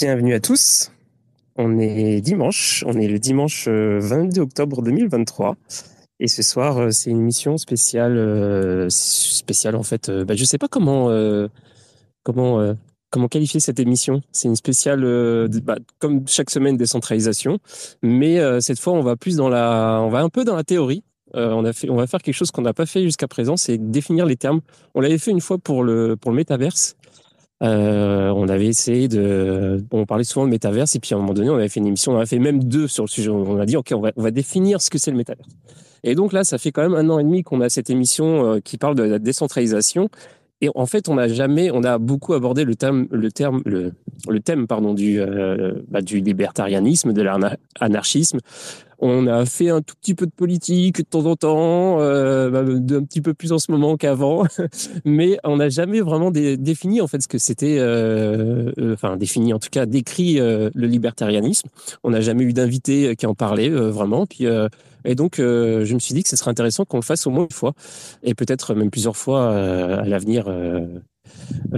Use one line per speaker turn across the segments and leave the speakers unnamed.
Bienvenue à tous. On est dimanche, on est le dimanche 22 euh, octobre 2023. Et ce soir, euh, c'est une émission spéciale, euh, spéciale en fait. Bah, je sais pas comment, comment, comment qualifier cette émission. C'est une spéciale, bah, comme chaque semaine, décentralisation. Mais cette fois, on va plus dans la, on va un peu dans la théorie. on a fait, on va faire quelque chose qu'on n'a pas fait jusqu'à présent, c'est définir les termes. On l'avait fait une fois pour le pour le métaverse. Euh, on avait essayé de, on parlait souvent de métaverse et puis à un moment donné, on avait fait une émission, on a fait même deux sur le sujet. On a dit, ok, on va, on va définir ce que c'est le métaverse. Et donc là, ça fait quand même un an et demi qu'on a cette émission euh, qui parle de la décentralisation. Et en fait, on n'a jamais, on a beaucoup abordé le thème, le terme, le thème, pardon, du, euh, bah, du libertarianisme, de l'anarchisme, on a fait un tout petit peu de politique de temps en temps, euh, bah, un petit peu plus en ce moment qu'avant, mais on n'a jamais vraiment défini en fait ce que c'était, euh, euh, enfin défini en tout cas décrit le libertarianisme. On n'a jamais eu d'invité qui en parlait vraiment. Puis et donc je me suis dit que ce serait intéressant qu'on le fasse au moins une fois et peut-être même plusieurs fois à l'avenir.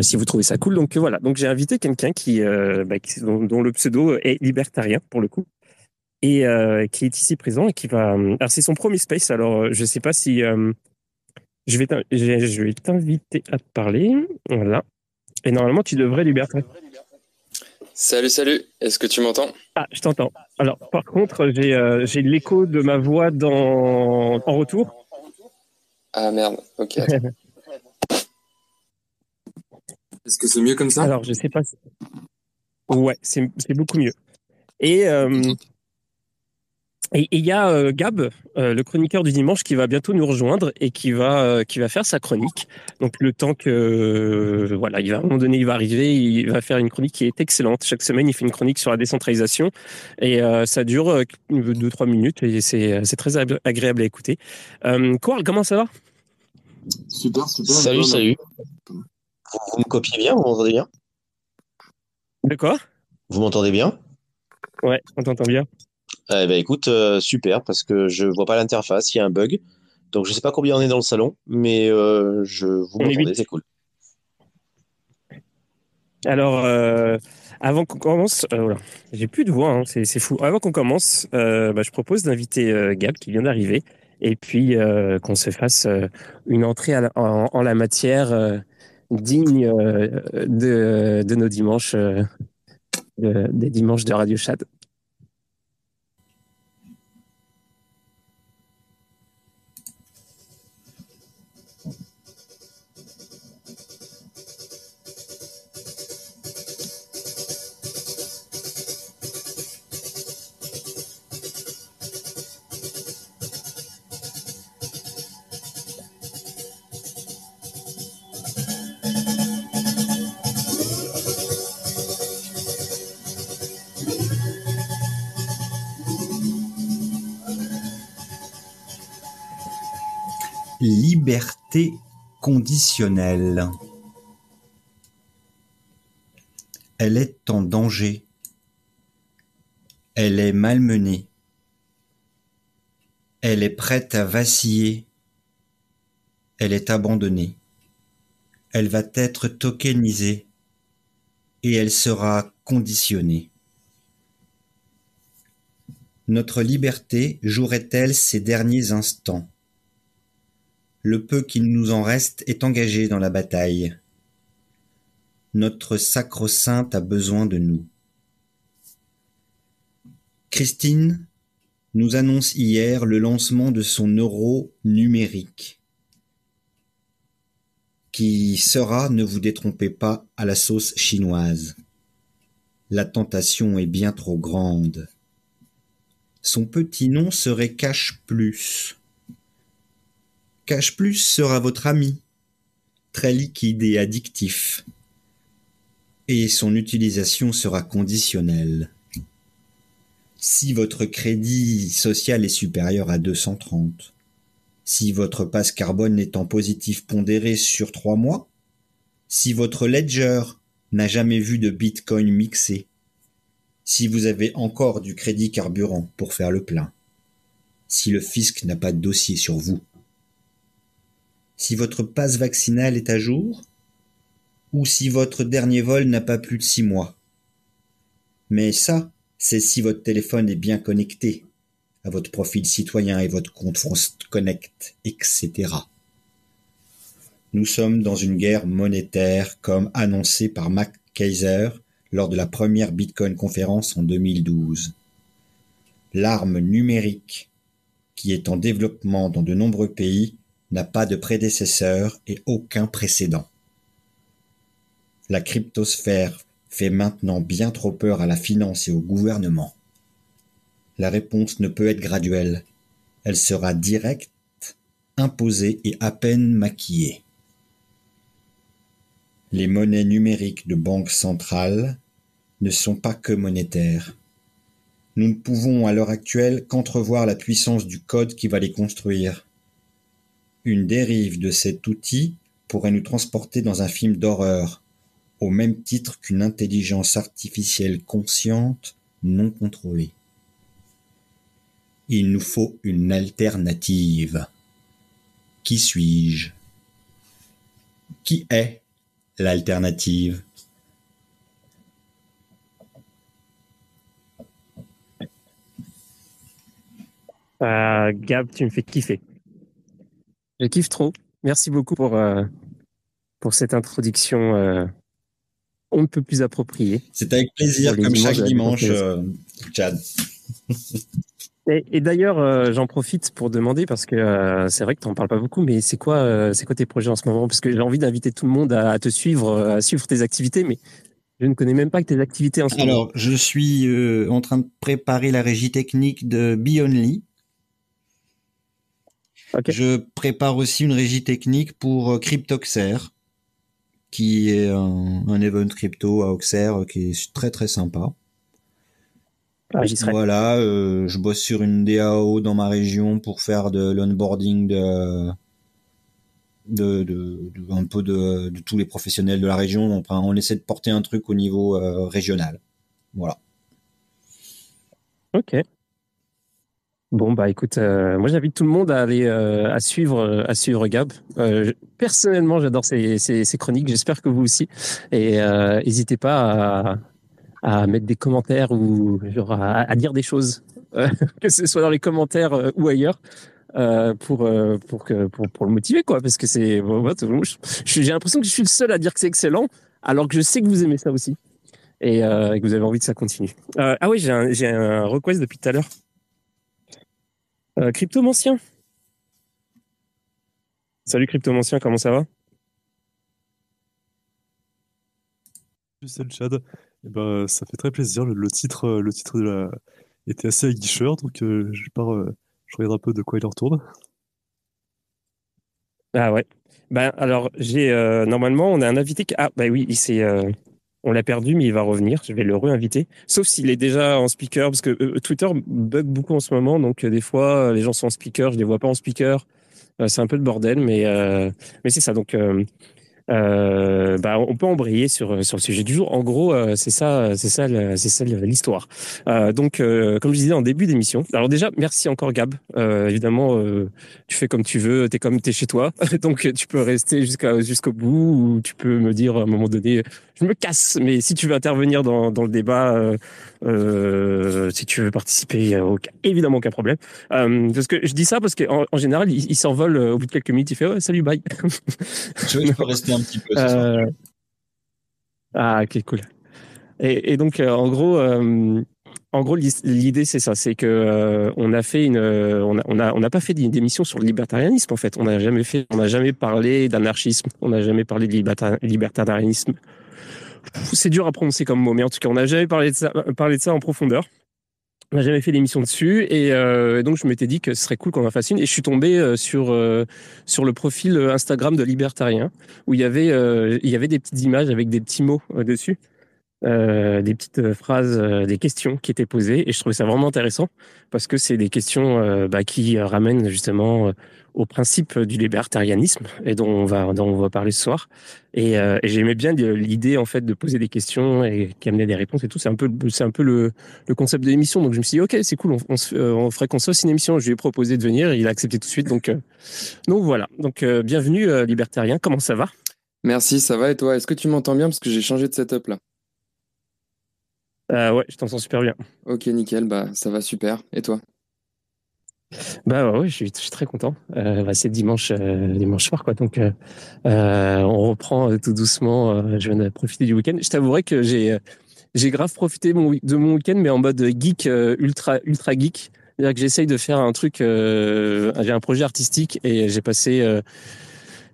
si vous trouvez ça cool. Donc voilà, donc j'ai invité quelqu'un qui, bah, dont, le pseudo est libertarien pour le coup et euh, qui est ici présent et qui va. Euh, alors c'est son premier space. Alors euh, je sais pas si je vais je vais t'inviter à te parler. Voilà. Et normalement tu devrais libérer.
Salut, salut. Est-ce que tu m'entends?
Ah, je t'entends. Alors par contre j'ai j'ai l'écho de ma voix dans en retour.
Ah merde. Ok. Est-ce que c'est mieux comme ça?
Alors je sais pas. Ouais, c'est beaucoup mieux. Et et il y a euh, Gab, euh, le chroniqueur du dimanche, qui va bientôt nous rejoindre et qui va euh, qui va faire sa chronique. Donc le temps que voilà, il va à un moment donné, il va arriver, il va faire une chronique qui est excellente. Chaque semaine, il fait une chronique sur la décentralisation et ça deux trois minutes et c'est c'est très agréable à écouter. Euh, comment ça va?
Super, super.
Salut, salut. Vous, me copiez bien, vous m'entendez bien?
De quoi?
Vous m'entendez bien?
Ouais, on t'entend bien.
Eh ben écoute, euh, super, parce que je vois pas l'interface, il y a un bug. Donc je sais pas combien on est dans le salon, mais euh, je vous m'entendez, c'est cool.
Alors, euh, avant qu'on commence, voilà, j'ai plus de voix, hein, c'est fou. Avant qu'on commence, bah, je propose d'inviter Gab qui vient d'arriver, et puis qu'on se fasse une entrée en, la matière digne de, de, nos dimanches, des dimanches de Radio Chat.
Liberté conditionnelle. Elle est en danger. Elle est malmenée. Elle est prête à vaciller. Elle est abandonnée. Elle va être tokenisée et elle sera conditionnée. Notre liberté jouerait-elle ses derniers instants? Le peu qu'il nous en reste est engagé dans la bataille. Notre sacro-sainte a besoin de nous. Christine nous annonce hier le lancement de son euro numérique, qui sera, ne vous détrompez pas, à la sauce chinoise. La tentation est bien trop grande. Son petit nom serait Cache Plus. Cash Plus sera votre ami, très liquide et addictif, et son utilisation sera conditionnelle. Si votre crédit social est supérieur à 230, si votre passe carbone est en positif pondéré sur trois mois, si votre ledger n'a jamais vu de bitcoin mixé, si vous avez encore du crédit carburant pour faire le plein, si le fisc n'a pas de dossier sur vous, si votre passe vaccinal est à jour ou si votre dernier vol n'a pas plus de six mois. Mais ça, c'est si votre téléphone est bien connecté à votre profil citoyen et votre compte France Connect, etc. Nous sommes dans une guerre monétaire comme annoncé par Mac Kaiser lors de la première Bitcoin conférence en 2012. L'arme numérique qui est en développement dans de nombreux pays n'a pas de prédécesseur et aucun précédent. La cryptosphère fait maintenant bien trop peur à la finance et au gouvernement. La réponse ne peut être graduelle. Elle sera directe, imposée et à peine maquillée. Les monnaies numériques de banque centrale ne sont pas que monétaires. Nous ne pouvons à l'heure actuelle qu'entrevoir la puissance du code qui va les construire. Une dérive de cet outil pourrait nous transporter dans un film d'horreur, au même titre qu'une intelligence artificielle consciente non contrôlée. Il nous faut une alternative. Qui suis-je? Qui est l'alternative?
Euh, Gab, tu me fais kiffer. Je kiffe trop. Merci beaucoup pour, euh, pour cette introduction euh, on ne peut plus appropriée.
C'est avec plaisir, comme chaque dimanche, Chad.
Et, d'ailleurs, j'en profite pour demander parce que c'est vrai que tu n'en parles pas beaucoup, mais c'est quoi, c'est quoi tes projets en ce moment? Parce que j'ai envie d'inviter tout le monde à, te suivre, à suivre tes activités, mais je ne connais même pas que tes activités en ce
moment. Alors, je suis en train de préparer la régie technique de Bionly, je prépare aussi une régie technique pour euh, Cryptoxer, qui est un, event crypto à Auxerre qui est très très sympa. Ah, voilà, euh, je bosse sur une DAO dans ma région pour faire de l'onboarding de, de, un peu de, tous les professionnels de la région. on essaie de porter un truc au niveau euh, régional. Voilà.
Ok. Bon bah écoute, euh, moi j'invite tout le monde à aller euh, à suivre euh, à suivre Gab. personnellement, j'adore ces, ces, chroniques. J'espère que vous aussi. Et n'hésitez pas à, à, mettre des commentaires ou genre à, dire des choses, que ce soit dans les commentaires ou ailleurs. pour pour que pour, pour le motiver quoi parce que c'est j'ai l'impression que je suis le seul à dire que c'est excellent alors que je sais que vous aimez ça aussi et, que vous avez envie que ça continue ah oui j'ai un, un request depuis tout à l'heure euh, Cryptomancien. Salut Cryptomancien, comment ça va?
Salut Chad. Eh ben, ça fait très plaisir. Le, titre, le titre de la... était assez aguicheur, donc euh, je, pars, euh, je regarde un peu de quoi il en retourne.
Ah ouais. Ben alors j'ai normalement on a un invité qui ah bah oui il s'est on l'a perdu, mais il va revenir. Je vais le réinviter. Sauf s'il est déjà en speaker, parce que euh, Twitter bug beaucoup en ce moment. Donc, euh, des fois, les gens sont en speaker, je les vois pas en speaker. Euh, c'est un peu le bordel, mais, mais c'est ça. Donc, euh, bah, on peut embrayer sur sur le sujet du jour. En gros, euh, c'est ça, c'est ça, c'est ça l'histoire. Euh, donc, euh, comme je disais en début d'émission. Alors déjà, merci encore Gab. évidemment, tu fais comme tu veux. T'es comme t'es chez toi, donc tu peux rester jusqu'à jusqu'au bout ou tu peux me dire à un moment donné, je me casse. Mais si tu veux intervenir dans dans le débat, si tu veux participer, il aucun, évidemment aucun problème. parce que je dis ça parce qu'en en, général, il, s'envole au bout de quelques minutes. Il fait salut, bye.
je peux rester un petit peu. Euh,
ah, ok, cool. Et, donc, euh, en gros, euh, en gros, l'idée c'est ça, c'est que on a fait une, on a, on a, on n'a pas fait d'émission sur le libertarianisme en fait. On n'a jamais fait, on n'a jamais parlé d'anarchisme, on n'a jamais parlé de libertarianisme. C'est dur à prononcer comme mot, mais en tout cas, on n'a jamais parlé de ça, en profondeur. On n'a jamais fait d'émission dessus et euh, donc je m'étais dit que ce serait cool qu'on en fasse une et je suis tombé euh, sur euh, sur le profil Instagram de Libertarien où il y avait il y avait des petites images avec des petits mots dessus euh, des petites euh, phrases, euh, des questions qui étaient posées, et je trouvais ça vraiment intéressant parce que c'est des questions bah, qui ramènent justement au principe du libertarianisme et dont on va dont on va parler ce soir. Et, et j'aimais bien l'idée en fait de poser des questions et qui amenait des réponses et tout. C'est un peu c'est un peu le, le concept de l'émission. Donc je me suis dit ok c'est cool, on, ferait qu'on soit une émission. Je lui ai proposé de venir, il a accepté tout de suite. Donc donc voilà. Donc bienvenue libertarien. Comment ça va?
Merci, ça va et toi? Est-ce que tu m'entends bien? Parce que j'ai changé de setup là
ouais, je t'entends super bien.
Ok, nickel, bah ça va super. Et toi?
Bah ouais, je suis, je suis très content. Euh, bah, c'est dimanche, euh, dimanche soir, quoi. Donc, euh, on reprend tout doucement. je viens de profiter du week-end. Je t'avouerai que j'ai, j'ai grave profité de mon week-end, mais en mode geek, ultra, ultra geek. C'est-à-dire que j'essaye de faire un truc. j'ai un projet artistique et j'ai passé.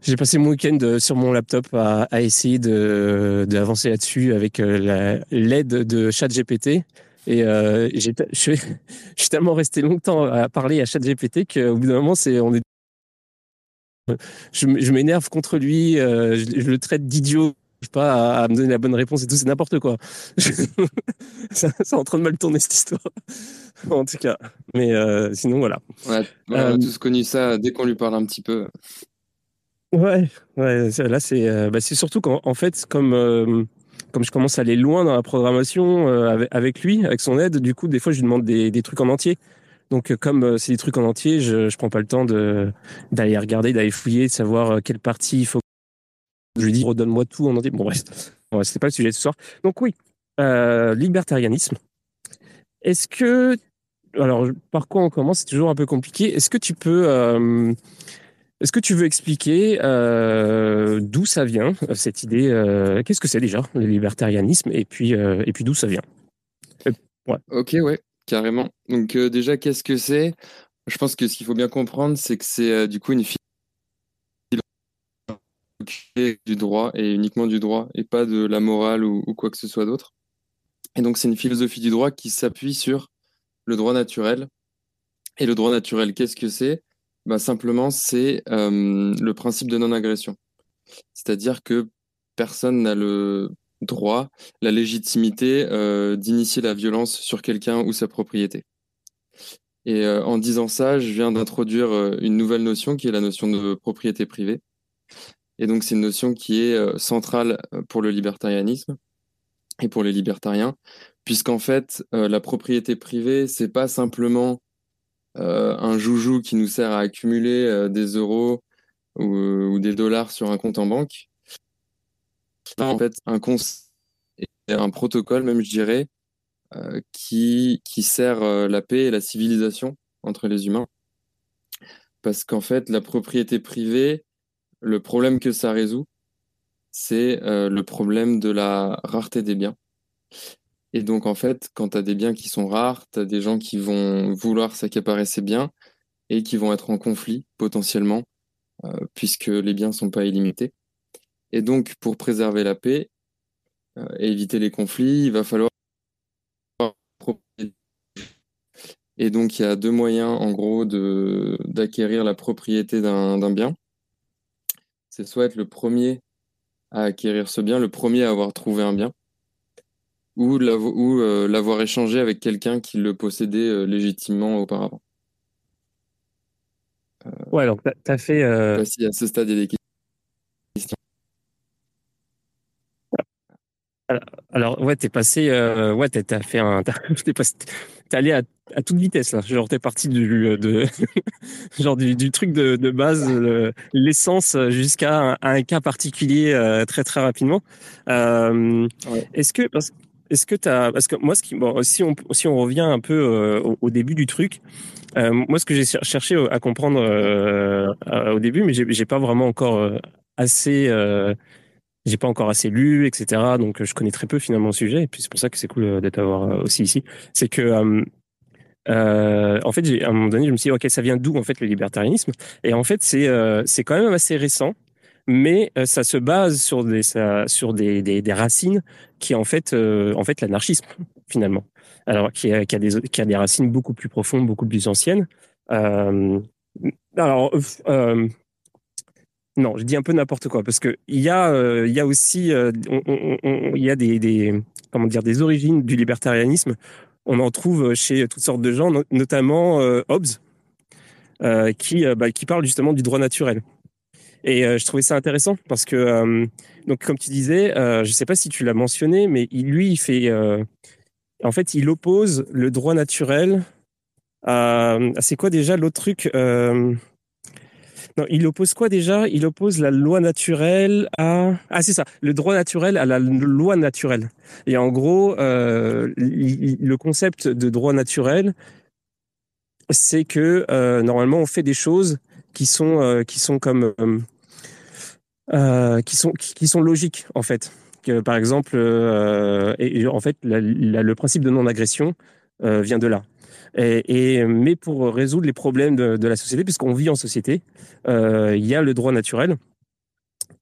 J'ai passé mon week-end sur mon laptop à, à essayer de d'avancer là-dessus avec l'aide de ChatGPT et euh, je, je, suis tellement resté longtemps à parler à ChatGPT qu'au bout d'un moment, c'est, on est, je, je m'énerve contre lui, euh, je, je, le traite d'idiot, pas à, à, me donner la bonne réponse et tout, c'est n'importe quoi. ça, c'est en train de mal tourner cette histoire, en tout cas. Mais euh, sinon, voilà.
On a euh, tous connu ça dès qu'on lui parle un petit peu.
Ouais, ouais là, c'est, euh, bah, surtout qu'en fait, comme euh, comme je commence à aller loin dans la programmation euh, avec, lui, avec son aide, du coup, des fois, je lui demande des, des trucs en entier. Donc, euh, comme euh, c'est des trucs en entier, je ne prends pas le temps d'aller regarder, d'aller fouiller, de savoir quelle partie il faut. Je lui dis, redonne-moi tout en entier. Bon, bref, ouais, c'était pas le sujet de ce soir. Donc, oui, euh, libertarianisme. Est-ce que. Alors, par quoi on commence? C'est toujours un peu compliqué. Est-ce que tu peux. Euh, est-ce que tu veux expliquer euh, d'où ça vient, cette idée euh, Qu'est-ce que c'est déjà, le libertarianisme Et puis, euh, puis d'où ça vient?
Ok, ouais, carrément. Donc déjà, qu'est-ce que c'est? Je pense que ce qu'il faut bien comprendre, c'est que c'est du coup une philosophie du droit et uniquement du droit et pas de la morale ou quoi que ce soit d'autre. Et donc c'est une philosophie du droit qui s'appuie sur le droit naturel. Et le droit naturel, qu'est-ce que c'est? Bah, Simplement, c'est euh, le principe de non-agression. C'est-à-dire que personne n'a le droit, la légitimité euh, d'initier la violence sur quelqu'un ou sa propriété. Et euh, en disant ça, je viens d'introduire une nouvelle notion qui est la notion de propriété privée. Et donc, c'est une notion qui est centrale pour le libertarianisme et pour les libertariens, puisqu'en fait, la propriété privée, c'est pas simplement un joujou qui nous sert à accumuler euh, des euros ou, ou, des dollars sur un compte en banque. En fait, un un protocole, même je dirais, euh, qui, qui sert la paix et la civilisation entre les humains. Parce qu'en fait, la propriété privée, le problème que ça résout, c'est le problème de la rareté des biens. Et donc, en fait, quand tu as des biens qui sont rares, tu as des gens qui vont vouloir s'accaparer ces biens et qui vont être en conflit potentiellement, euh, puisque les biens sont pas illimités. Et donc, pour préserver la paix euh, et éviter les conflits, il va falloir. Et donc, il y a deux moyens, en gros, d'acquérir la propriété d'un bien. C'est soit être le premier à acquérir ce bien, le premier à avoir trouvé un bien ou euh, l'avoir échangé avec quelqu'un qui le possédait euh, légitimement auparavant.
Euh, ouais, donc tu as fait.
Euh... Si à ce stade, il y a des questions.
Alors, ouais, t'es passé, euh, ouais, t'as fait un, t'es passé, t'es allé à, à, toute vitesse là. Genre, t'es parti du, de, genre du, du, truc de, de base, l'essence jusqu'à un, un, cas particulier euh, très très rapidement. Euh, ouais. Est-ce que parce est-ce que tu as. Parce que moi, ce qui, bon, si, on, si on revient un peu euh, au, début du truc, euh, moi, ce que j'ai cherché à comprendre euh, au début, mais j'ai pas vraiment encore euh, assez. Euh, j'ai pas encore assez lu, etc. Donc, je connais très peu finalement le sujet. Et puis, c'est pour ça que c'est cool d'être avoir aussi ici. C'est que. Euh, en fait, à un moment donné, je me suis dit, ok, ça vient d'où en fait le libertarianisme? Et en fait, c'est euh, c'est quand même assez récent mais euh, ça se base sur des sur des, des, racines qui en fait euh, en fait l'anarchisme finalement. Alors qui a, des qui a des racines beaucoup plus profondes, beaucoup plus anciennes. Euh, alors non, je dis un peu n'importe quoi parce que il y a il y a aussi y a des, des comment dire des origines du libertarianisme. On en trouve chez toutes sortes de gens, notamment Hobbes, qui bah, qui parle justement du droit naturel. Et euh, je trouvais ça intéressant parce que, euh, donc comme tu disais, euh, je ne sais pas si tu l'as mentionné, mais il, lui, il fait, en fait, il oppose le droit naturel à, c'est quoi déjà l'autre truc Non, il oppose quoi déjà? Il oppose la loi naturelle à ah c'est ça, le droit naturel à la loi naturelle. Et en gros, le concept de droit naturel, c'est que normalement on fait des choses qui sont qui sont comme qui sont qui sont logiques en fait. Que, par exemple, et, en fait, le principe de non-agression vient de là. Et, mais pour résoudre les problèmes de, la société, puisqu'on vit en société, euh, il y a le droit naturel,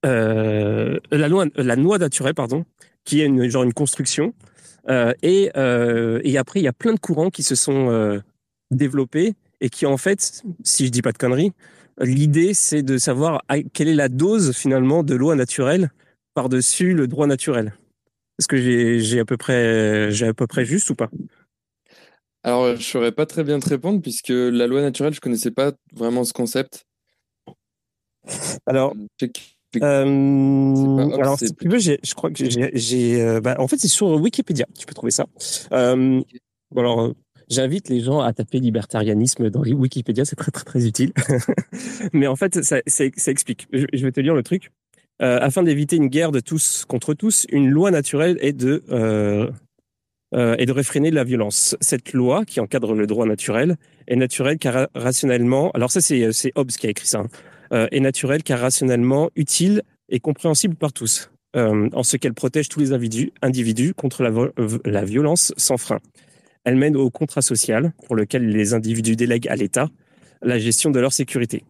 euh, la loi, la loi naturelle, pardon, qui est une, genre une construction. Euh, et, et après, il y a plein de courants qui se sont développés et qui, en fait, si je dis pas de conneries, l'idée c'est de savoir quelle est la dose finalement de loi naturelle par-dessus le droit naturel. Est-ce que j'ai à peu près j'ai à peu près juste ou pas?
Alors, je ne saurais pas très bien te répondre puisque la loi naturelle, je ne connaissais pas vraiment ce concept.
Alors, euh, alors si tu veux, je crois que j'ai, euh, bah, en fait, c'est sur Wikipédia, tu peux trouver ça. Euh, alors, j'invite les gens à taper libertarianisme dans Wikipédia, c'est très très très utile. Mais en fait, ça, explique. Je, vais te lire le truc. afin d'éviter une guerre de tous contre tous, une loi naturelle est de euh, et de réfréner la violence. Cette loi qui encadre le droit naturel est naturelle car rationnellement, alors ça c'est Hobbes qui a écrit ça, hein, euh, est naturelle car rationnellement utile et compréhensible par tous, euh, en ce qu'elle protège tous les individus, individus contre la, la violence sans frein. Elle mène au contrat social pour lequel les individus délèguent à l'État la gestion de leur sécurité.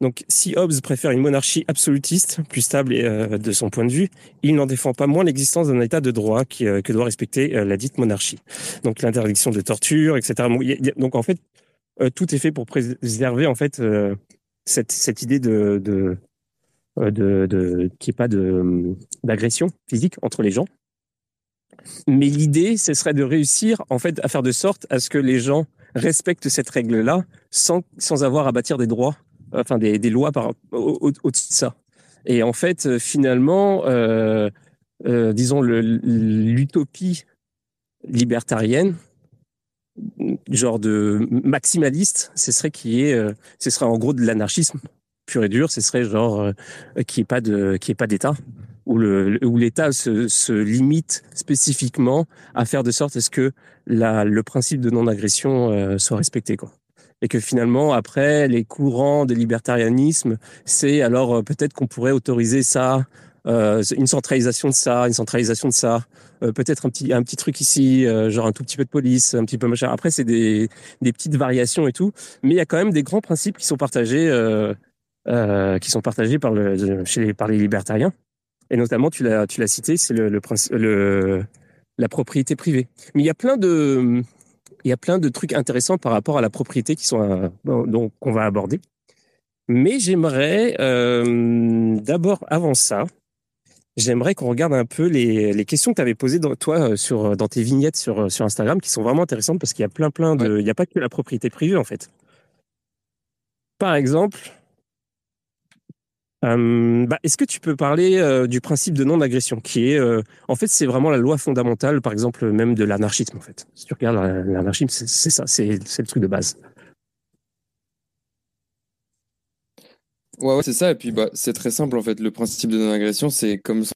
Donc, si Hobbes préfère une monarchie absolutiste, plus stable euh, de son point de vue, il n'en défend pas moins l'existence d'un État de droit qui, euh, que doit respecter euh, la dite monarchie. Donc, l'interdiction de torture, etc. Donc, en fait, tout est fait pour préserver en fait cette, cette idée de, de, de, de ait pas de d'agression physique entre les gens. Mais l'idée, ce serait de réussir en fait à faire de sorte à ce que les gens respectent cette règle-là sans, sans avoir à bâtir des droits enfin des, lois par, au-dessus de ça. Et en fait, euh, finalement, euh, euh, disons, l'utopie libertarienne, genre de maximaliste, ce serait qui est, ce serait en gros de l'anarchisme pur et dur. Ce serait genre qui est pas pas d'État, où l'État se, se, limite spécifiquement à faire de sorte à ce que la, le principe de non-agression soit respecté, quoi et que finalement après les courants de libertarianisme, c'est alors euh, peut-être qu'on pourrait autoriser ça, euh, une centralisation de ça, une centralisation de ça, euh, peut-être un petit un petit truc ici, genre un tout petit peu de police, un petit peu machin. Après c'est des des petites variations et tout, mais il y a quand même des grands principes qui sont partagés qui sont partagés par le chez les, par les libertariens et notamment tu l'as tu l'as cité, c'est le, le, le la propriété privée. Mais il y a plein de il y a plein de trucs intéressants par rapport à la propriété qui sont euh, donc qu'on va aborder. Mais j'aimerais euh, d'abord, avant ça, j'aimerais qu'on regarde un peu les, les questions que tu avais posées dans, toi euh, sur, dans tes vignettes sur, sur Instagram qui sont vraiment intéressantes parce qu'il y a plein plein de... Il n'y a pas que la propriété privée en fait. Par exemple, euh, bah, Est-ce que tu peux parler euh, du principe de non-agression, qui est, euh, en fait, c'est vraiment la loi fondamentale, par exemple, même de l'anarchisme, en fait. Si tu regardes l'anarchisme, c'est ça, c'est le truc de base.
Ouais, c'est ça. Et puis, bah, c'est très simple, en fait. Le principe de non-agression, c'est comme ça.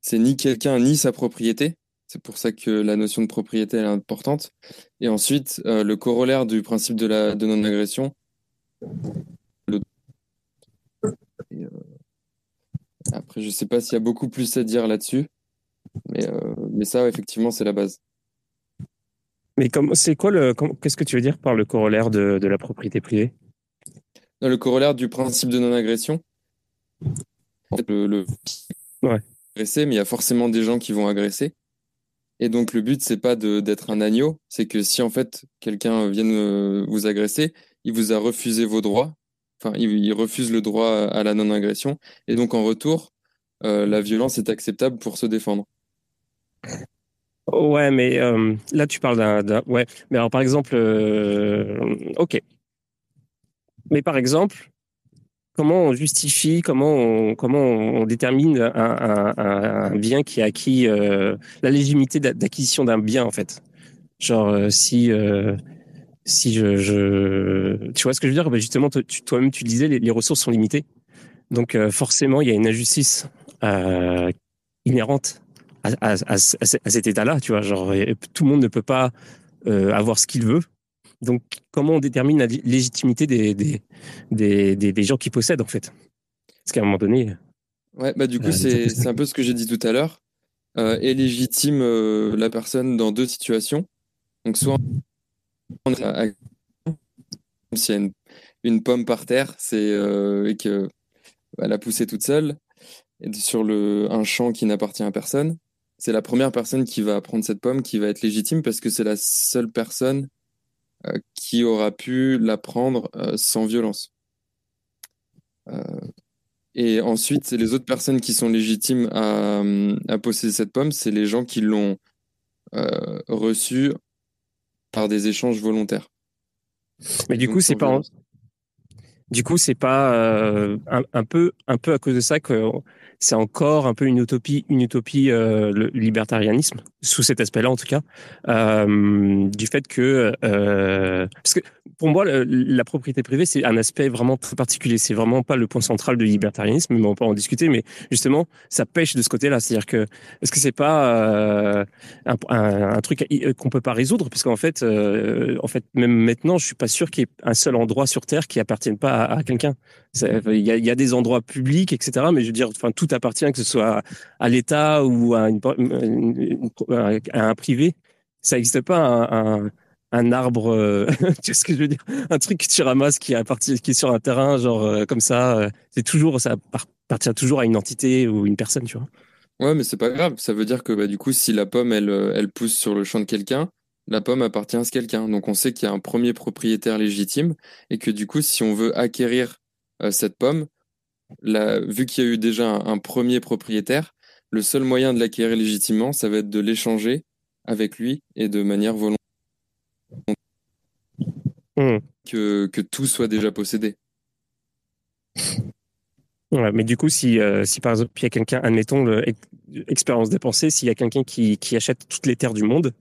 c'est ni quelqu'un ni sa propriété. C'est pour ça que la notion de propriété est importante. Et ensuite, le corollaire du principe de de non-agression, euh, après, je sais pas s'il y a beaucoup plus à dire là-dessus, mais, euh, mais ça, effectivement, c'est la base.
Mais c'est quoi le, qu'est-ce que tu veux dire par le corollaire de, de la propriété privée?
Le corollaire du principe de non-agression. le, le...
Ouais.
Agresser, mais il y a forcément des gens qui vont agresser. Et donc le but c'est pas d'être un agneau, c'est que si en fait quelqu'un vient euh, vous agresser, il vous a refusé vos droits. Enfin, il, refuse le droit à la non-agression. Et donc, en retour, euh, la violence est acceptable pour se défendre.
Ouais, mais euh, là, tu parles d'un. Ouais, mais alors, par exemple, euh, ok. Mais par exemple, comment on justifie, comment on, comment on détermine un, bien qui a acquis la légitimité d'acquisition d'un bien, en fait? Genre, si si je, je, tu vois ce que je veux dire? Bah Justement, toi-même, tu disais, les, les, ressources sont limitées. Donc, euh, forcément, il y a une injustice euh, inhérente à, à, à, à cet état-là. Tu vois, genre, tout le monde ne peut pas euh, avoir ce qu'il veut. Donc, comment on détermine la légitimité des, des, des, des, des gens qui possèdent, en fait? Parce qu'à un moment donné.
Ouais, bah, du coup, c'est un peu ce que j'ai dit tout à l'heure. Est légitime la personne dans deux situations. Donc, soit s'il y a une, pomme par terre c'est euh, et que elle a poussé toute seule sur un champ qui n'appartient à personne, c'est la première personne qui va prendre cette pomme qui va être légitime parce que c'est la seule personne euh, qui aura pu la prendre euh, sans violence. Et ensuite, les autres personnes qui sont légitimes à, à posséder cette pomme, c'est les gens qui l'ont reçue par des échanges volontaires.
Mais du coup, c'est pas. Du coup, c'est pas euh, un, un, peu, un peu à cause de ça que c'est encore un peu une utopie, une utopie euh, le libertarianisme sous cet aspect-là en tout cas, euh, du fait que euh, parce que pour moi la, propriété privée c'est un aspect vraiment très particulier, c'est vraiment pas le point central du libertarianisme, mais on peut en discuter, mais justement ça pêche de ce côté-là, c'est-à-dire que est-ce que c'est pas euh, un, truc qu'on peut pas résoudre? Parce qu'en fait, en fait même maintenant je suis pas sûr qu'il y ait un seul endroit sur terre qui appartienne pas à, quelqu'un. Il y, y a des endroits publics, etc. Mais je veux dire, enfin, tout appartient, que ce soit à l'État ou à, à, un privé. Ça n'existe pas un, arbre, euh, tu vois ce que je veux dire? Un truc que tu ramasses qui, appartient, qui est sur un terrain, genre euh, comme ça. Euh, c'est toujours, ça appartient toujours à une entité ou une personne, tu vois.
Ouais, mais c'est pas grave. Ça veut dire que bah, du coup, si la pomme, elle, elle pousse sur le champ de quelqu'un, la pomme appartient à quelqu'un. Donc on sait qu'il y a un premier propriétaire légitime et que du coup, si on veut acquérir euh, cette pomme, la, vu qu'il y a eu déjà un, un, premier propriétaire, le seul moyen de l'acquérir légitimement, ça va être de l'échanger avec lui et de manière volontaire. Mmh. Que, que tout soit déjà possédé.
Ouais, mais du coup, si, euh, si par exemple, il y a quelqu'un, admettons, le, expérience dépensée, s'il y a quelqu'un qui, qui achète toutes les terres du monde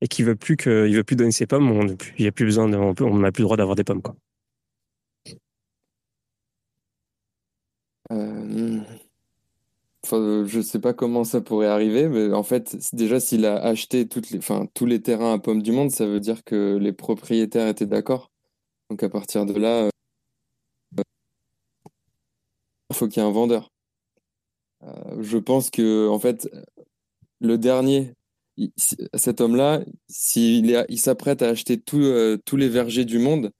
et qui veut plus que, il veut plus donner ses pommes, on n'a plus besoin, de, on n'a plus le droit d'avoir des pommes, quoi.
Euh... Enfin, je sais pas comment ça pourrait arriver, mais en fait, déjà, s'il a acheté toutes les, enfin, tous les terrains à pommes du monde, ça veut dire que les propriétaires étaient d'accord. Donc à partir de là, il euh, faut qu'il y ait un vendeur. Euh, je pense que, en fait, le dernier, il, cet homme-là, s'il il s'apprête à acheter euh, tous les vergers du monde,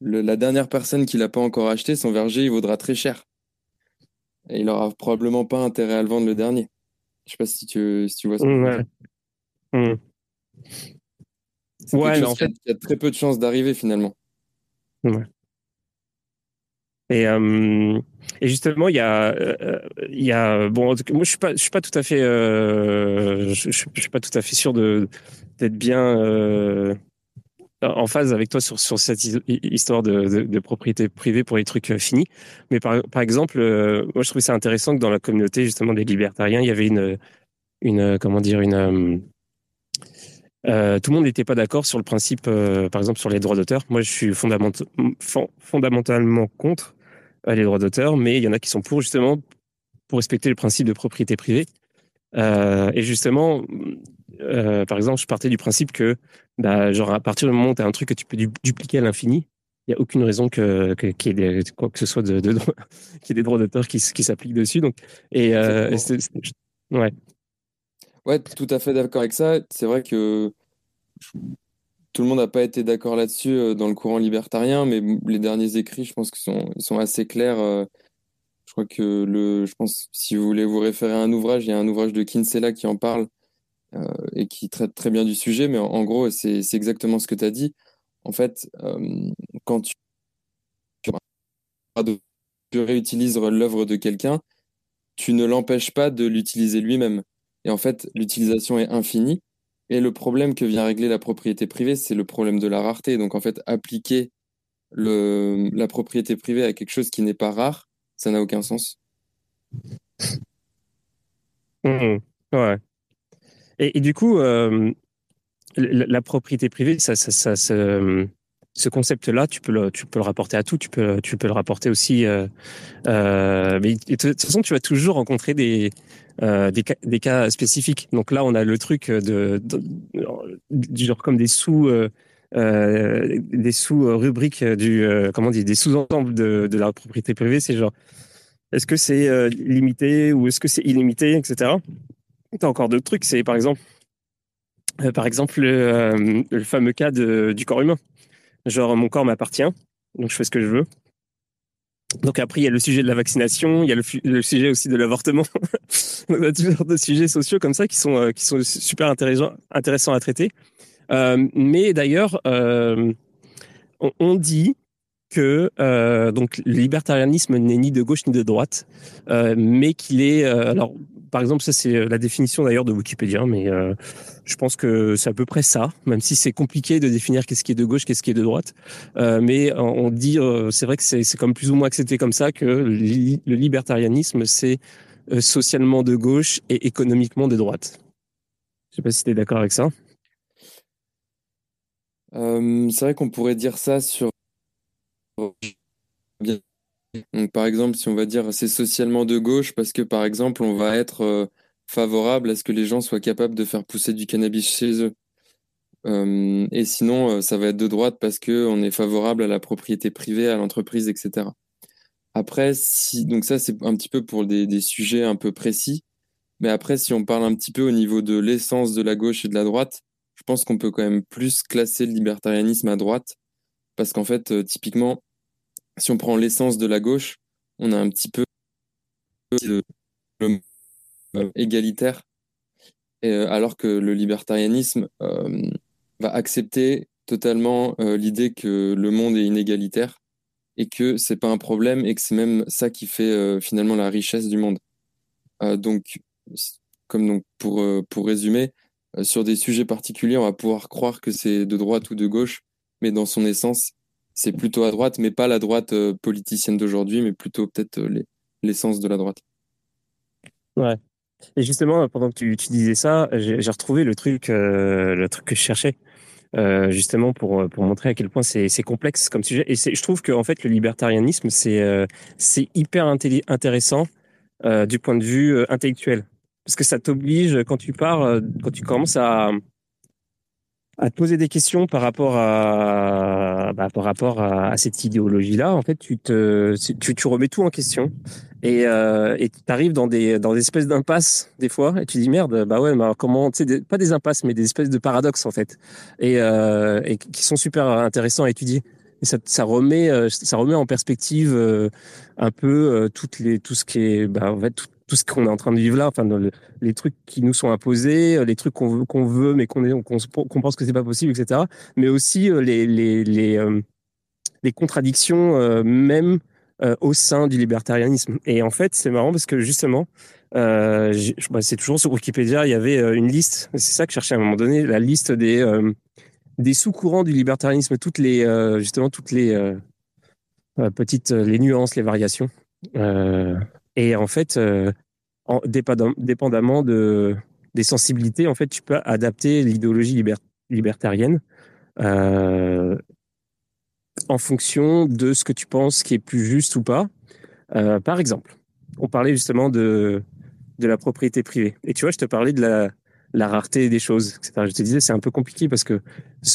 la dernière personne qui l'a pas encore acheté, son verger, il vaudra très cher. Et il aura probablement pas intérêt à le vendre le dernier. Je sais pas si tu, si tu vois ça.
Ouais. Mmh.
Ouais, mais en fait, il y a très peu de chances d'arriver finalement.
Ouais. Et, euh, et justement, il y a, euh, il y a, bon, moi, je suis pas, je suis pas tout à fait, euh, je, je, suis pas tout à fait sûr de d'être bien euh, en phase avec toi sur, cette histoire de, propriété privée pour les trucs euh, finis. Mais par, exemple, euh, moi je trouvais ça intéressant que dans la communauté justement des libertariens, il y avait une, une comment dire, une euh, euh tout le monde n'était pas d'accord sur le principe, euh, par exemple sur les droits d'auteur. Moi, je suis fondament fondamentalement contre les droits d'auteur, mais il y en a qui sont pour justement pour respecter le principe de propriété privée. et justement, euh, par exemple, je partais du principe que, bah, genre, à partir du moment où tu as un truc que tu peux du dupliquer à l'infini, il n'y a aucune raison que, que, qu'il y ait des, quoi que ce soit de, de, qu'il y ait des droits d'auteur qui, qui s'appliquent dessus. Donc, et, euh, ouais.
Ouais, tout à fait d'accord avec ça. C'est vrai que tout le monde n'a pas été d'accord là-dessus euh, dans le courant libertarien, mais les derniers écrits, je pense qu'ils sont, ils sont assez clairs. Je crois que le, je pense, si vous voulez vous référer à un ouvrage, il y a un ouvrage de Kinsella qui en parle et qui traite très bien du sujet, mais en, gros, c'est exactement ce que tu as dit. En fait, euh, quand tu, réutilises l'œuvre de quelqu'un, tu ne l'empêches pas de l'utiliser lui-même. Et en fait, l'utilisation est infinie. Et le problème que vient régler la propriété privée, c'est le problème de la rareté. Donc en fait, appliquer la propriété privée à quelque chose qui n'est pas rare, ça n'a aucun sens.
Mmh, ouais. Et, du coup, euh, la, propriété privée, ça, ce concept-là, tu peux le, tu peux le rapporter à tout. Tu peux, tu peux le rapporter aussi. Euh, euh, de toute façon, tu vas toujours rencontrer des, des, cas, spécifiques. Donc là, on a le truc de, du genre comme des sous. Des sous-rubriques du comment des sous-ensembles de, de la propriété privée c'est genre est-ce que c'est limité ou est-ce que c'est illimité etc t'as encore d'autres trucs c'est par exemple par exemple le, le fameux cas de, du corps humain Genre, mon corps m'appartient, donc je fais ce que je veux. Donc après, il y a le sujet de la vaccination, il y a le, sujet aussi de l'avortement. on a toujours de sujets sociaux comme ça qui sont, euh, qui sont super intéressants, intéressants à traiter. Euh, mais d'ailleurs, euh, on, dit que euh, donc le libertarianisme n'est ni de gauche ni de droite, euh, mais qu'il est alors par exemple, ça c'est la définition d'ailleurs de Wikipédia, mais euh, je pense que c'est à peu près ça, même si c'est compliqué de définir qu'est-ce qui est de gauche, qu'est-ce qui est de droite. Euh, mais on dit, euh, c'est vrai que c'est comme plus ou moins accepté comme ça que le libertarianisme c'est socialement de gauche et économiquement de droite. Je sais pas si tu es d'accord avec ça.
c'est vrai qu'on pourrait dire ça sur donc, par exemple, si on va dire c'est socialement de gauche parce que, par exemple, on va être euh, favorable à ce que les gens soient capables de faire pousser du cannabis chez eux. Euh, et sinon, euh, ça va être de droite parce que on est favorable à la propriété privée, à l'entreprise, etc. Après, si donc ça c'est un petit peu pour des, des, sujets un peu précis. Mais après, si on parle un petit peu au niveau de l'essence de la gauche et de la droite, je pense qu'on peut quand même plus classer le libertarianisme à droite parce qu'en fait, typiquement, si on prend l'essence de la gauche, on a un petit peu de, égalitaire, euh, alors que le libertarianisme euh, va accepter totalement euh, l'idée que le monde est inégalitaire et que c'est pas un problème et que c'est même ça qui fait finalement la richesse du monde. donc, comme donc pour pour résumer, sur des sujets particuliers, on va pouvoir croire que c'est de droite ou de gauche, mais dans son essence, c'est plutôt à droite, mais pas la droite euh, politicienne d'aujourd'hui, mais plutôt peut-être euh, l'essence de la droite.
Ouais. Et justement, pendant que tu, disais ça, j'ai retrouvé le truc, euh, le truc que je cherchais, justement pour pour montrer à quel point c'est complexe comme sujet. Et je trouve que en fait le libertarianisme c'est c'est hyper intéressant du point de vue intellectuel, parce que ça t'oblige quand tu pars, quand tu commences à à te poser des questions par rapport à bah, par rapport à, cette idéologie là en fait tu te tu, tu remets tout en question et euh, et tu arrives dans des dans des espèces d'impasses des fois et tu dis merde bah ouais mais comment tu sais pas des impasses mais des espèces de paradoxes en fait. Et euh, et qui sont super intéressants à étudier et ça, ça remet euh, ça remet en perspective euh, un peu euh, toutes les tout ce qui est bah, en fait tout, tout ce qu'on est en train de vivre là, enfin les trucs qui nous sont imposés, euh, les trucs qu'on veut, mais qu'on pense que c'est pas possible, etc. Mais aussi euh, les les les, euh, les contradictions même au sein du libertarianisme. Et en fait, c'est marrant parce que justement, bah, c'est toujours sur Wikipédia, il y avait une liste. C'est ça que je cherchais à un moment donné, la liste des des sous-courants du libertarianisme, toutes les justement toutes les petites les nuances, les variations. Et en fait, en, dépendamment de, des sensibilités, en fait, tu peux adapter l'idéologie libertarienne euh, en fonction de ce que tu penses qui est plus juste ou pas. Euh, par exemple, on parlait justement de, de la propriété privée. Et tu vois, je te parlais de la, la rareté des choses, etc. Je te disais, c'est un peu compliqué parce que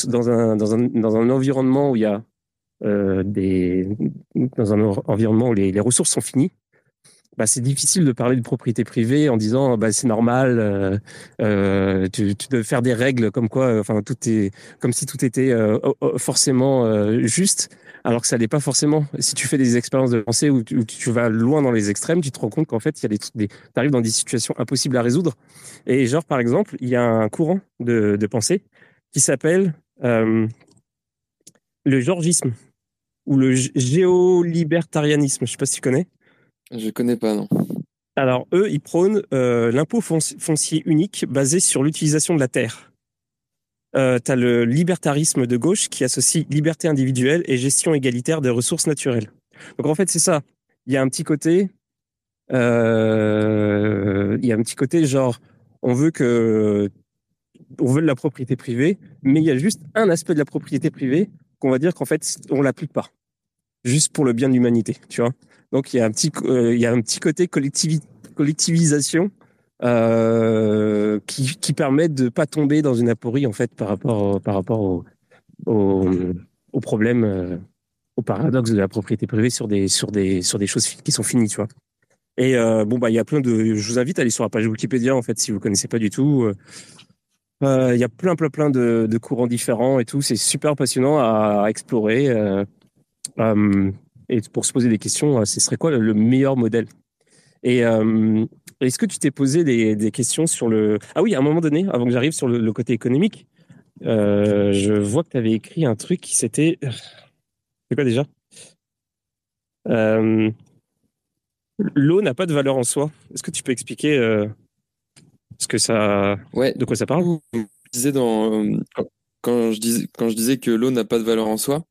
dans un, dans un, dans un environnement où il y a euh, des, dans un environnement où les ressources sont finies, bah, c'est difficile de parler de propriété privée en disant bah, c'est normal, euh, euh, tu, tu dois faire des règles comme quoi, euh, enfin tout est comme si tout était euh, forcément euh, juste, alors que ça n'est pas forcément. Si tu fais des expériences de pensée où tu, vas loin dans les extrêmes, tu te rends compte qu'en fait il y a des, des arrives dans des situations impossibles à résoudre. Et genre par exemple, il y a un courant de, de pensée qui s'appelle le georgisme ou le géolibertarianisme. Je sais pas si tu connais.
Je connais pas, non.
Alors, eux, ils prônent euh, l'impôt foncier unique basé sur l'utilisation de la terre. Euh, tu as le libertarisme de gauche qui associe liberté individuelle et gestion égalitaire des ressources naturelles. Donc, en fait, c'est ça. Il y a un petit côté... Euh, il y a un petit côté genre, on veut que on veut de la propriété privée, mais il y a juste un aspect de la propriété privée qu'on va dire qu'en fait, on l'applique pas. Juste pour le bien de l'humanité, tu vois. Donc, il y a un petit, euh, il y a un petit côté collectivisation euh, qui, permet de pas tomber dans une aporie, en fait, par rapport, par rapport au, au, au problème, euh, au paradoxe de la propriété privée sur des, sur des, sur des choses qui sont finies, tu vois. Et bon, bah, il y a plein de. Je vous invite à aller sur la page Wikipédia, en fait, si vous connaissez pas du tout. Il y a plein, plein, plein de, courants différents et tout. C'est super passionnant à, explorer. Et pour se poser des questions, ce serait quoi le meilleur modèle? Et est-ce que tu t'es posé des, des, questions sur le. Ah oui, à un moment donné, avant que j'arrive sur le, le, côté économique, je vois que tu avais écrit un truc qui c'était. C'est quoi déjà? L'eau n'a pas de valeur en soi. Est-ce que tu peux expliquer euh, ce que ça,
ouais.
de quoi ça parle?
Je disais dans, quand, je disais, quand je disais que l'eau n'a pas de valeur en soi,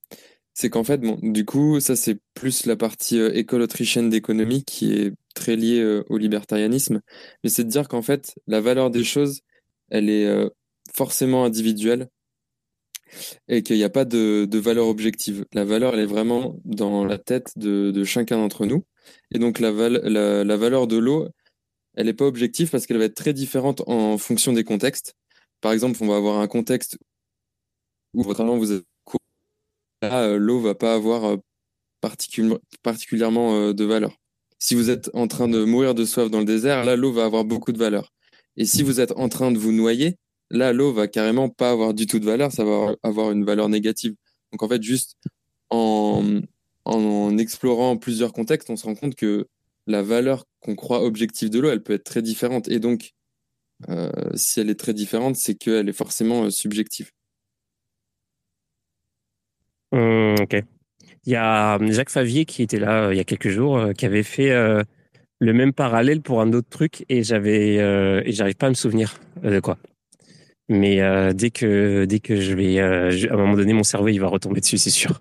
c'est qu'en fait, bon, du coup, ça c'est plus la partie euh, école autrichienne d'économie qui est très liée euh, au libertarianisme, mais c'est de dire qu'en fait, la valeur des choses, elle est euh, forcément individuelle et qu'il n'y a pas de, de, valeur objective. La valeur, elle est vraiment dans la tête de, de chacun d'entre nous. Et donc la, la, la valeur de l'eau, elle n'est pas objective parce qu'elle va être très différente en fonction des contextes. Par exemple, on va avoir un contexte où vraiment vous êtes là, euh, l'eau va pas avoir euh, particulièrement euh, de valeur. Si vous êtes en train de mourir de soif dans le désert, là, l'eau va avoir beaucoup de valeur. Et si vous êtes en train de vous noyer, là, l'eau va carrément pas avoir du tout de valeur, ça va avoir une valeur négative. Donc en fait, juste en, en explorant plusieurs contextes, on se rend compte que la valeur qu'on croit objective de l'eau, elle peut être très différente. Et donc, euh, si elle est très différente, c'est qu'elle est forcément euh, subjective.
Mmh, ok. Il y a Jacques Favier qui était là euh, il y a quelques jours, euh, qui avait fait euh, le même parallèle pour un autre truc et j'avais et j'arrive pas à me souvenir de quoi. Mais dès que dès que je vais, à un moment donné, mon cerveau il va retomber dessus, c'est sûr.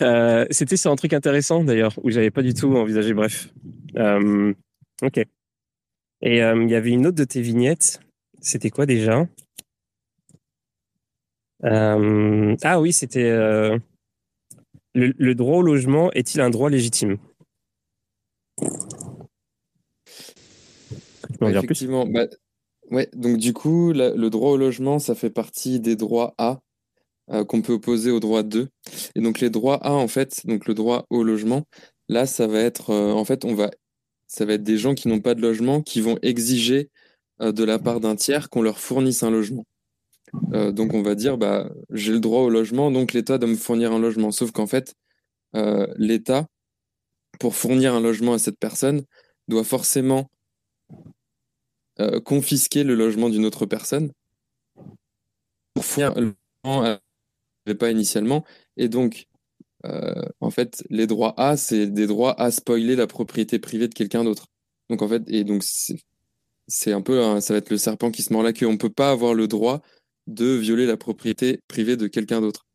C'était sur un truc intéressant d'ailleurs où j'avais pas du tout envisagé. Bref, euh, ok. Et euh, il y avait une autre de tes vignettes. C'était quoi déjà? Euh, Ah oui, c'était le, le droit au logement est-il un droit légitime?
Effectivement. Bah, Ouais, donc du coup, le droit au logement, ça fait partie des droits A euh, qu'on peut opposer au droit 2. Et donc les droits A, en fait, donc le droit au logement, là, ça va être, euh, en fait, on va, ça va être des gens qui n'ont pas de logement qui vont exiger euh, de la part d'un tiers qu'on leur fournisse un logement. Euh, donc on va dire, bah, j'ai le droit au logement, donc l'État doit me fournir un logement. Sauf qu'en fait, euh, l'État, pour fournir un logement à cette personne, doit forcément euh, confisquer le logement d'une autre personne pour faire le logement pas initialement. Et donc, en fait, les droits A, c'est des droits à spoiler la propriété privée de quelqu'un d'autre. Donc, en fait, et donc, c'est un peu, ça va être le serpent qui se mord la queue. On ne peut pas avoir le droit de violer la propriété privée de quelqu'un d'autre.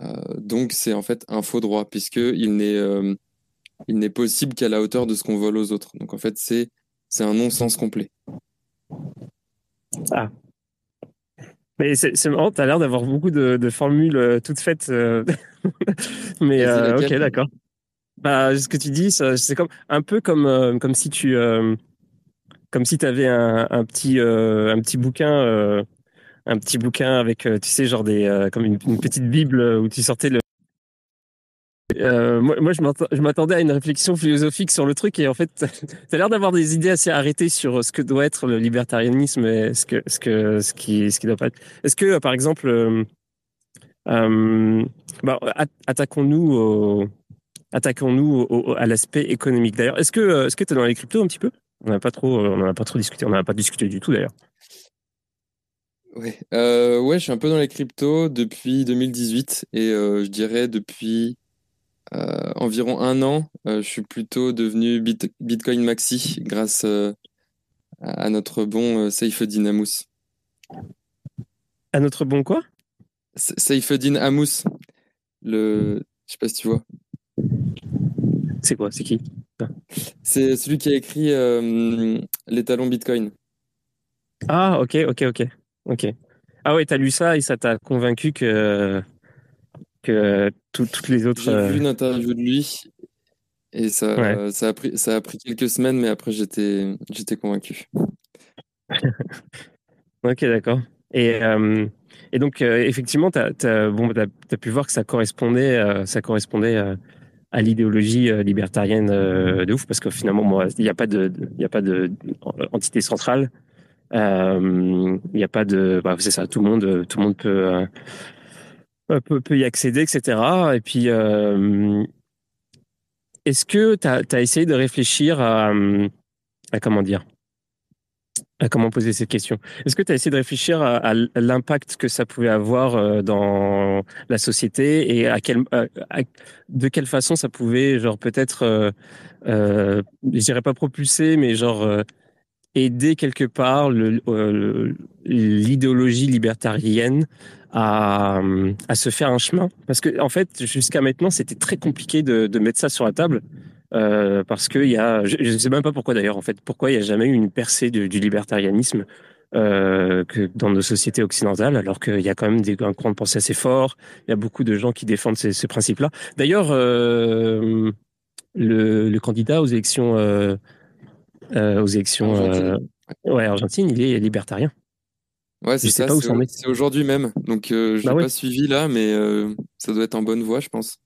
Euh, donc, c'est en fait un faux droit, puisqu'il n'est euh, il n'est possible qu'à la hauteur de ce qu'on vole aux autres. Donc, en fait, c'est c'est un non-sens complet.
Ah. Mais c'est marrant, tu as l'air d'avoir beaucoup de, de, formules euh, toutes faites. Euh... Mais ok, d'accord. Bah, ce que tu dis, c'est comme un peu comme comme si tu comme si tu avais un, un petit un petit bouquin un petit bouquin avec tu sais genre des comme une, petite bible où tu sortais le euh, moi, moi, je m'attendais à une réflexion philosophique sur le truc et en fait, tu as l'air d'avoir des idées assez arrêtées sur ce que doit être le libertarianisme et ce que ce que ce qui ce qui doit pas être. Est-ce que par exemple, euh, euh, bah, attaquons-nous attaquons-nous à l'aspect économique. D'ailleurs, est-ce que que tu es dans les cryptos un petit peu? On n'a pas pas trop discuté, on n'a pas discuté du tout d'ailleurs.
Ouais, euh, ouais, je suis un peu dans les cryptos depuis 2018 et euh, je dirais depuis euh, environ un an, je suis plutôt devenu Bit Bitcoin Maxi grâce à notre bon Saifeddin Amous.
À notre bon quoi?
Saifeddin Amous. Le... Je sais pas si tu vois.
C'est quoi? C'est qui?
C'est celui qui a écrit Les talons Bitcoin.
Ah, ok, ok, ok. Ok. Ah ouais, t'as lu ça et ça t'a convaincu que, que toutes les autres.
J'ai vu
euh,
une interview de lui et ça,
Ouais.
ça, a pris, ça a pris quelques semaines, mais après, j'étais, j'étais convaincu.
Ok, d'accord. Et, euh, et donc, euh, effectivement, tu as, bon, t'as, t'as pu voir que ça correspondait, euh, ça correspondait à l'idéologie libertarienne de ouf, parce que finalement, il n'y a pas de, il y a pas de entité centrale. Euh, Il n'y a pas de, bah, c'est ça, tout le monde, tout le monde peut, euh, peut, y accéder, etc. Et puis, euh, est-ce que tu as, essayé de réfléchir à, à comment dire? à comment poser cette question? Est-ce que tu as essayé de réfléchir à, l'impact que ça pouvait avoir euh, dans la société et à quel, de quelle façon ça pouvait, genre peut-être, euh, euh, je dirais pas propulser, mais genre euh, aider quelque part euh, l'idéologie libertarienne à, à, se faire un chemin Parce que en fait, jusqu'à maintenant, c'était très compliqué de, de mettre ça sur la table euh, parce que y a, je ne sais même pas pourquoi d'ailleurs, en fait, pourquoi il n'y a jamais eu une percée du libertarianisme euh, que dans nos sociétés occidentales, alors qu'il y a quand même un courant de pensée assez fort, il y a beaucoup de gens qui défendent ces, ces principes-là. D'ailleurs, le, candidat aux élections, aux élections, Argentine. ouais, Argentine, il est libertarien.
Ouais, c'est ça. C'est aujourd'hui même. Donc, euh, je n'ai bah ouais. pas suivi là, mais euh, ça doit être en bonne voie, je pense.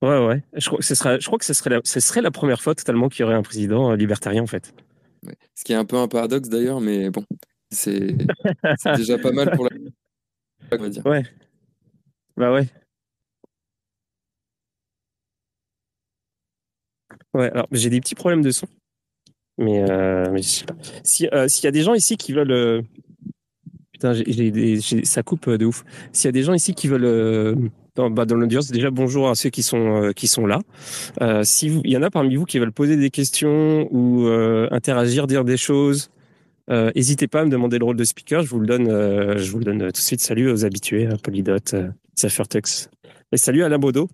Ouais, ouais. Je crois que ce serait, je crois que ce serait, la, ce serait la première fois totalement qu'il y aurait un président euh, libertarien, en fait.
Ouais. Ce qui est un peu un paradoxe d'ailleurs, mais bon, c'est déjà pas mal pour la. On va dire.
Ouais. Bah ouais. Ouais, alors j'ai des petits problèmes de son. Mais, euh, mais je sais pas. S'il euh, y a des gens ici qui veulent. Euh... Putain, ça coupe de ouf. S'il y a des gens ici qui veulent dans, bah, dans l'audience. Déjà, bonjour à ceux qui sont, qui sont là. Euh, si y en a parmi vous qui veulent poser des questions ou interagir, dire des choses, n'hésitez pas à me demander le rôle de speaker. Je vous le donne, je vous le donne tout de suite. Salut aux habitués, Polydot, Zafirtux. Et salut à Labodo.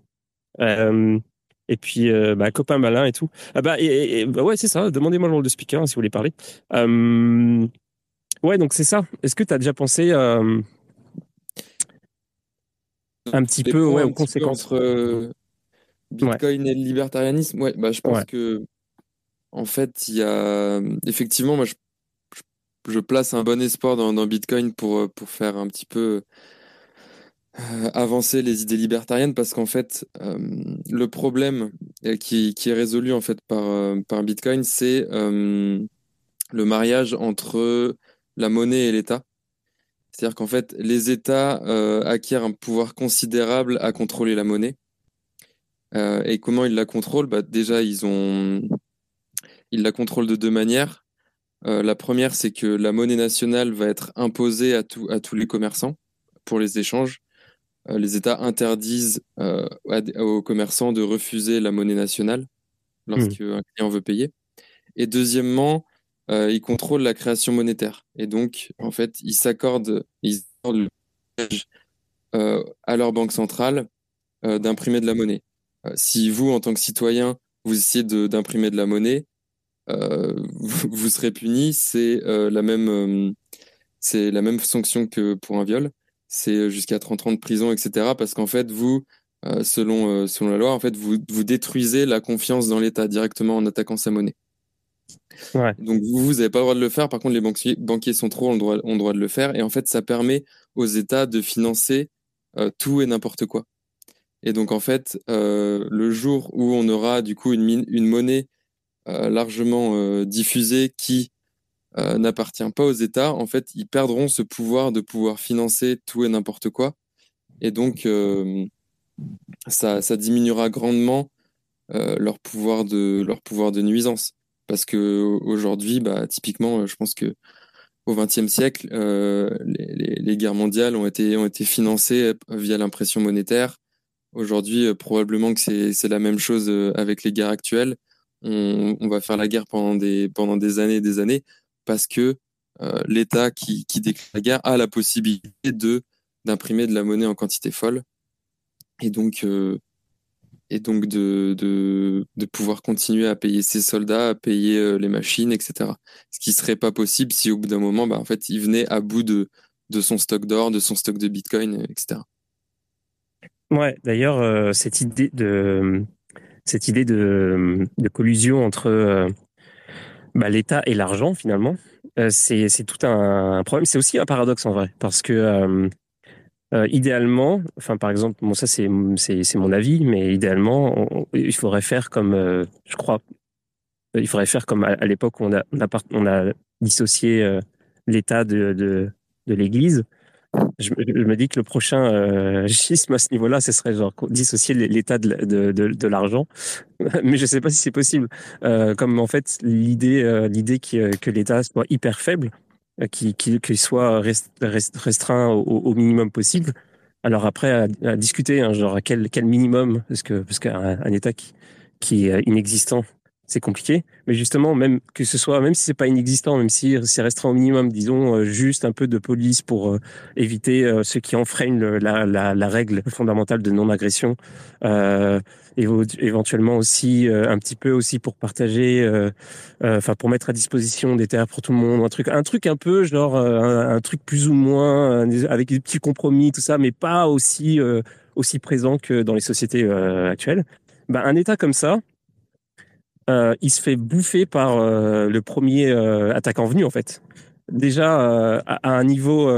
Et puis, bah, copain malin et tout. Ah bah, et, et, bah ouais, c'est ça. Demandez-moi le rôle de speaker hein, si vous voulez parler. ouais, donc c'est ça. Est-ce que tu as déjà pensé un petit peu ouais, aux conséquences?
entre euh, Bitcoin ouais. et le libertarianisme? Ouais, bah, je pense ouais. que en fait, il y a effectivement, moi, je, je place un bon espoir dans, dans, Bitcoin pour euh, pour faire un petit peu euh, avancer les idées libertariennes parce qu'en fait, euh, le problème qui, qui, est résolu en fait par euh, par Bitcoin, c'est le mariage entre la monnaie et l'État. C'est-à-dire qu'en fait, les États euh, acquièrent un pouvoir considérable à contrôler la monnaie. Euh, et comment ils la contrôlent? Bah, Déjà, ils, ont... ils la contrôlent de deux manières. Euh, la première, c'est que la monnaie nationale va être imposée à, tout, à tous les commerçants pour les échanges. Les États interdisent aux commerçants de refuser la monnaie nationale lorsqu'un client veut payer. Et deuxièmement, euh, ils contrôlent la création monétaire. Et donc, en fait, ils s'accordent, ils accordent euh, à leur banque centrale euh, d'imprimer de la monnaie. si vous, en tant que citoyen, vous essayez d'imprimer de, la monnaie, vous, serez puni. C'est la c'est la même sanction que pour un viol. C'est jusqu'à 30 ans de prison, etc. Parce qu'en fait, vous, selon, selon la loi, en fait, vous, vous détruisez la confiance dans l'État directement en attaquant sa monnaie.
Ouais.
Donc vous, vous n'avez pas le droit de le faire. Par contre, les banquiers, banquiers centraux ont le, droit, ont le droit de le faire. Et en fait, ça permet aux États de financer euh, tout et n'importe quoi. Et donc en fait, euh, le jour où on aura du coup une, une monnaie euh, largement euh, diffusée qui euh, n'appartient pas aux États, en fait, ils perdront ce pouvoir de pouvoir financer tout et n'importe quoi. Et donc euh, ça, ça diminuera grandement leur pouvoir de leur pouvoir de nuisance parce que aujourd'hui, bah, typiquement, je pense que au XXe siècle, euh, les, guerres mondiales ont été, ont été financées via l'impression monétaire. Aujourd'hui, euh, probablement que c'est la même chose euh, avec les guerres actuelles. On, on, va faire la guerre pendant des, pendant des années et des années parce que euh, l'État qui, qui déclare la guerre a la possibilité de d'imprimer de la monnaie en quantité folle. Et donc, euh, et donc de, de, pouvoir continuer à payer ses soldats, à payer euh, les machines, etc. Ce qui serait pas possible si au bout d'un moment, bah, en fait, il venait à bout de, de son stock d'or, de son stock de bitcoin, etc.
Ouais, d'ailleurs, cette idée de cette idée de, collusion entre bah, l'État et l'argent, finalement, c'est tout un, problème. C'est aussi un paradoxe en vrai, parce que euh, idéalement, enfin par exemple, bon ça c'est mon avis, mais idéalement, il faudrait faire comme, euh, je crois, il faudrait faire comme à, l'époque où on a on a, on a dissocié euh, l'État de, de, de l'Église. Je, me dis que le prochain schisme à ce niveau-là, ce serait genre dissocier l'État de, de, de, l'argent, mais je sais pas si c'est possible. comme en fait l'idée l'idée que l'État soit hyper faible euh, qui, qui, qui soit restreint au, minimum possible. Alors après, à, discuter, hein, genre à quel, quel minimum, parce que parce qu'un un État qui, qui est inexistant, c'est compliqué. Mais justement, même que ce soit, même si c'est pas inexistant, même si c'est restreint au minimum, disons euh, juste un peu de police pour euh, éviter euh, ce qui enfreignent la, règle fondamentale de non-agression. Euh, éventuellement aussi un petit peu aussi pour partager, enfin pour mettre à disposition des terres pour tout le monde, un truc, un truc un peu genre un, truc plus ou moins avec des petits compromis, tout ça, mais pas aussi aussi présent que dans les sociétés actuelles. Ben, un État comme ça, il se fait bouffer par euh, le premier euh, attaquant venu en fait. Déjà à, un niveau,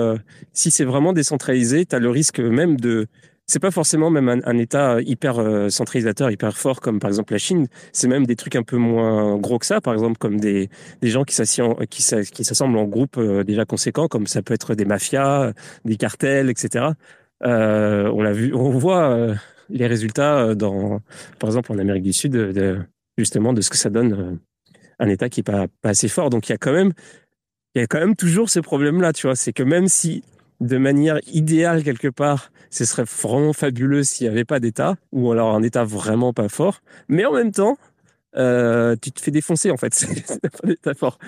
si c'est vraiment décentralisé, tu as le risque même de c'est pas forcément même un, État hyper centralisateur, hyper fort comme par exemple la Chine. C'est même des trucs un peu moins gros que ça, par exemple comme des, des gens qui s'assemblent qui, en groupe déjà conséquents, comme ça peut être des mafias, des cartels, etc. on l'a vu, on voit les résultats dans, par exemple en Amérique du Sud, de, justement de ce que ça donne euh, un État qui est pas, pas assez fort. Donc il y a quand même, il y a quand même toujours ce problème-là, tu vois. C'est que même si de manière idéale quelque part, ce serait vraiment fabuleux s'il n'y avait pas d'État, ou alors un État vraiment pas fort, mais en même temps, euh, tu te fais défoncer en fait. c'est pas d'État fort.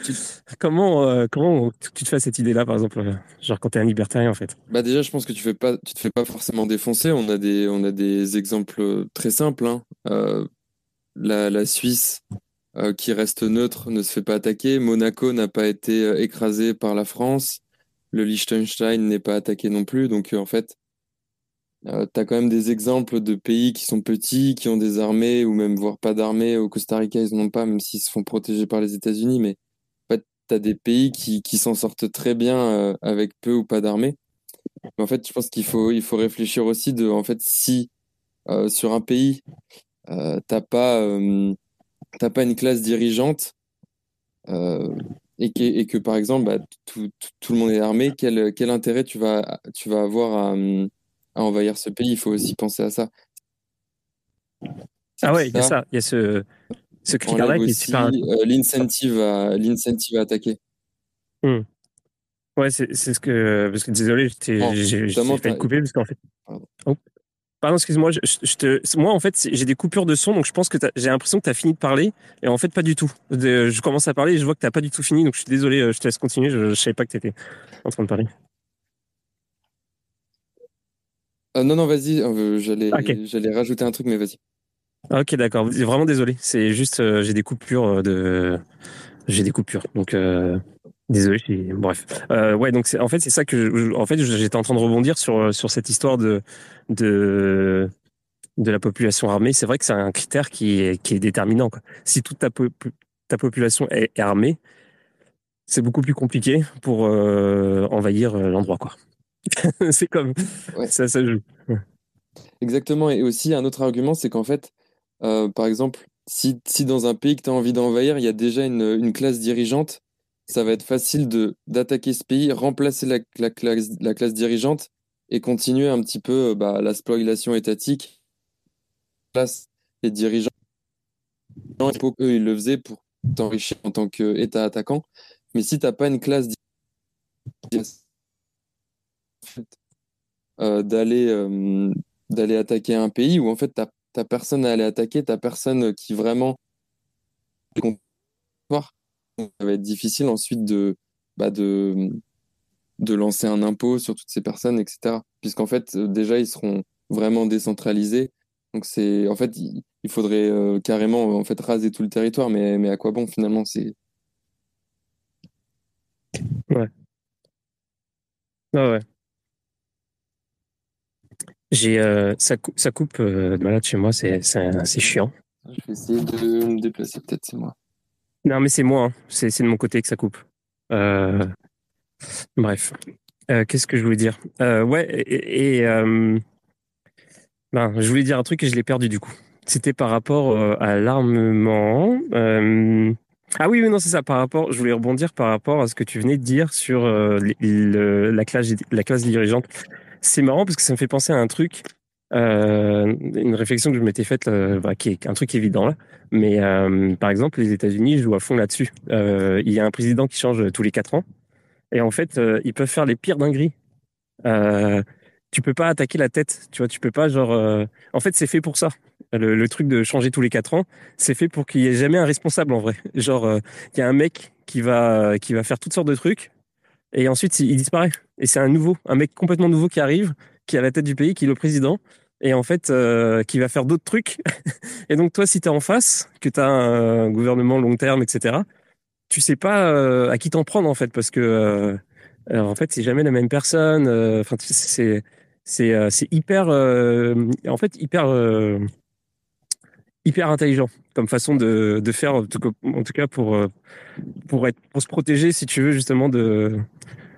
Comment, euh, comment tu te fais cette idée-là, par exemple, genre quand tu es un libertarien en fait?
Bah déjà, je pense que tu fais pas, tu te fais pas forcément défoncer. On a des, on a des exemples très simples. Hein. Euh, la, Suisse, euh, qui reste neutre, ne se fait pas attaquer. Monaco n'a pas été euh, écrasé par la France. Le Liechtenstein n'est pas attaqué non plus. Donc, euh, en fait, tu as quand même des exemples de pays qui sont petits, qui ont des armées, ou même voire pas d'armées. Au Costa Rica, ils n'en ont pas, même s'ils se font protéger par les États-Unis. Mais en fait, tu as des pays qui, qui s'en sortent très bien avec peu ou pas d'armées. Mais en fait, je pense qu'il faut, il faut réfléchir aussi de, en fait, si sur un pays, euh, t'as pas, euh, pas une classe dirigeante euh, et que, et, que, par exemple, bah, tout, tout, le monde est armé, quel, quel intérêt tu vas, tu vas avoir à, à, envahir ce pays? Il faut aussi penser à ça.
Ah ouais, il y a ça, il y a ce, ce critère-là qui est super.
l'incentive à, l'incentive à attaquer.
Hmm. Ouais, c'est ce que. Parce que désolé, j'ai fait couper parce qu'en fait. Oh. Pardon, excuse-moi, je, te... moi en fait j'ai des coupures de son, donc je pense que j'ai l'impression que tu as fini de parler, et en fait pas du tout. Je commence à parler et je vois que tu n'as pas du tout fini, donc je suis désolé, euh, je te laisse continuer, je ne savais pas que tu étais en train de parler.
Euh, non, non, vas-y, euh, j'allais rajouter un truc, mais vas-y.
Ok, d'accord, vraiment désolé, c'est juste, j'ai des coupures de... J'ai des coupures, donc Désolé, bref. Euh, ouais, donc en fait c'est ça que en fait j'étais en train de rebondir sur sur cette histoire de de de la population armée. C'est vrai que c'est un critère qui est qui est déterminant. Quoi. Si toute ta ta population est, armée, c'est beaucoup plus compliqué pour euh, envahir euh, l'endroit quoi. c'est comme ça ça joue.
Exactement. Et aussi un autre argument, c'est qu'en fait, par exemple, si si dans un pays que tu as envie d'envahir, il y a déjà une une classe dirigeante ça va être facile de d'attaquer ce pays, remplacer la, la, classe, la, classe, dirigeante et continuer un petit peu bah, la spoliation étatique. Place les dirigeants, eux, ils le faisaient pour t'enrichir en tant qu'État attaquant. Mais si tu n'as pas une classe euh, d'aller euh, d'aller attaquer un pays où en fait tu n'as personne à aller attaquer, tu personne qui vraiment ça va être difficile ensuite de, bah de, de lancer un impôt sur toutes ces personnes, etc. Puisqu'en fait, euh, déjà, ils seront vraiment décentralisés Donc c'est en fait il, faudrait carrément en fait raser tout le territoire, mais, mais à quoi bon finalement c'est.
Ouais. Ah ouais. J'ai ça, ça coupe de malade chez moi, c'est chiant.
Je vais essayer de me déplacer, peut-être c'est moi.
Non, mais c'est moi, hein. c'est de mon côté que ça coupe. Euh... Bref. Euh, Qu'est-ce que je voulais dire? Euh, Ouais, et, ben, je voulais dire un truc et je l'ai perdu du coup. C'était par rapport à l'armement. Ah oui, oui, non, c'est ça. Par rapport, je voulais rebondir par rapport à ce que tu venais de dire sur la classe, la classe dirigeante. C'est marrant parce que ça me fait penser à un truc euh, une réflexion que je m'étais faite, euh, bah, qui est un truc évident là, mais euh, par exemple, les États-Unis jouent à fond là-dessus. Euh, il y a un président qui change tous les quatre ans, et en fait, euh, ils peuvent faire les pires dingueries. tu peux pas attaquer la tête, tu vois, tu peux pas genre. En fait, c'est fait pour ça. Le, truc de changer tous les quatre ans, c'est fait pour qu'il y ait jamais un responsable en vrai. Genre, il y a un mec qui va qui va faire toutes sortes de trucs, et ensuite il disparaît. Et c'est un nouveau, un mec complètement nouveau qui arrive, qui est à la tête du pays, qui est le président, et en fait euh, qui va faire d'autres trucs. et donc toi, si tu es en face, que tu as un gouvernement long terme, etc., tu sais pas euh, à qui t'en prendre en fait, parce que euh, en fait c'est jamais la même personne. Euh, enfin, c'est c'est c'est hyper en fait hyper hyper intelligent comme façon de, de faire en tout, cas pour pour être pour se protéger si tu veux justement de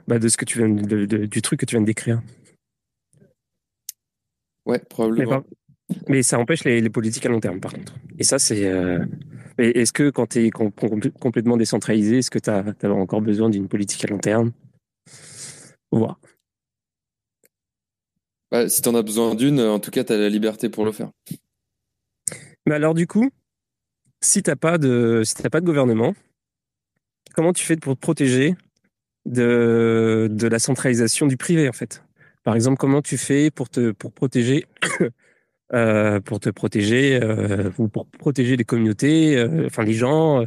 bah, de ce que tu viens de, du truc que tu viens de décrire.
Ouais, probablement.
Mais, ça empêche les, politiques à long terme, par contre. Et ça, c'est. Euh... Est-ce que quand tu es complètement décentralisé, est-ce que tu as, encore besoin d'une politique à long terme? Voir.
Bah, si tu en as besoin d'une, en tout cas, tu as la liberté pour le faire.
Mais alors, du coup, si tu n'as pas, de, si pas de gouvernement, comment tu fais pour te protéger de, de la centralisation du privé, en fait? Par exemple, comment tu fais pour te pour protéger euh, pour te protéger euh, ou pour protéger les communautés, euh, enfin les gens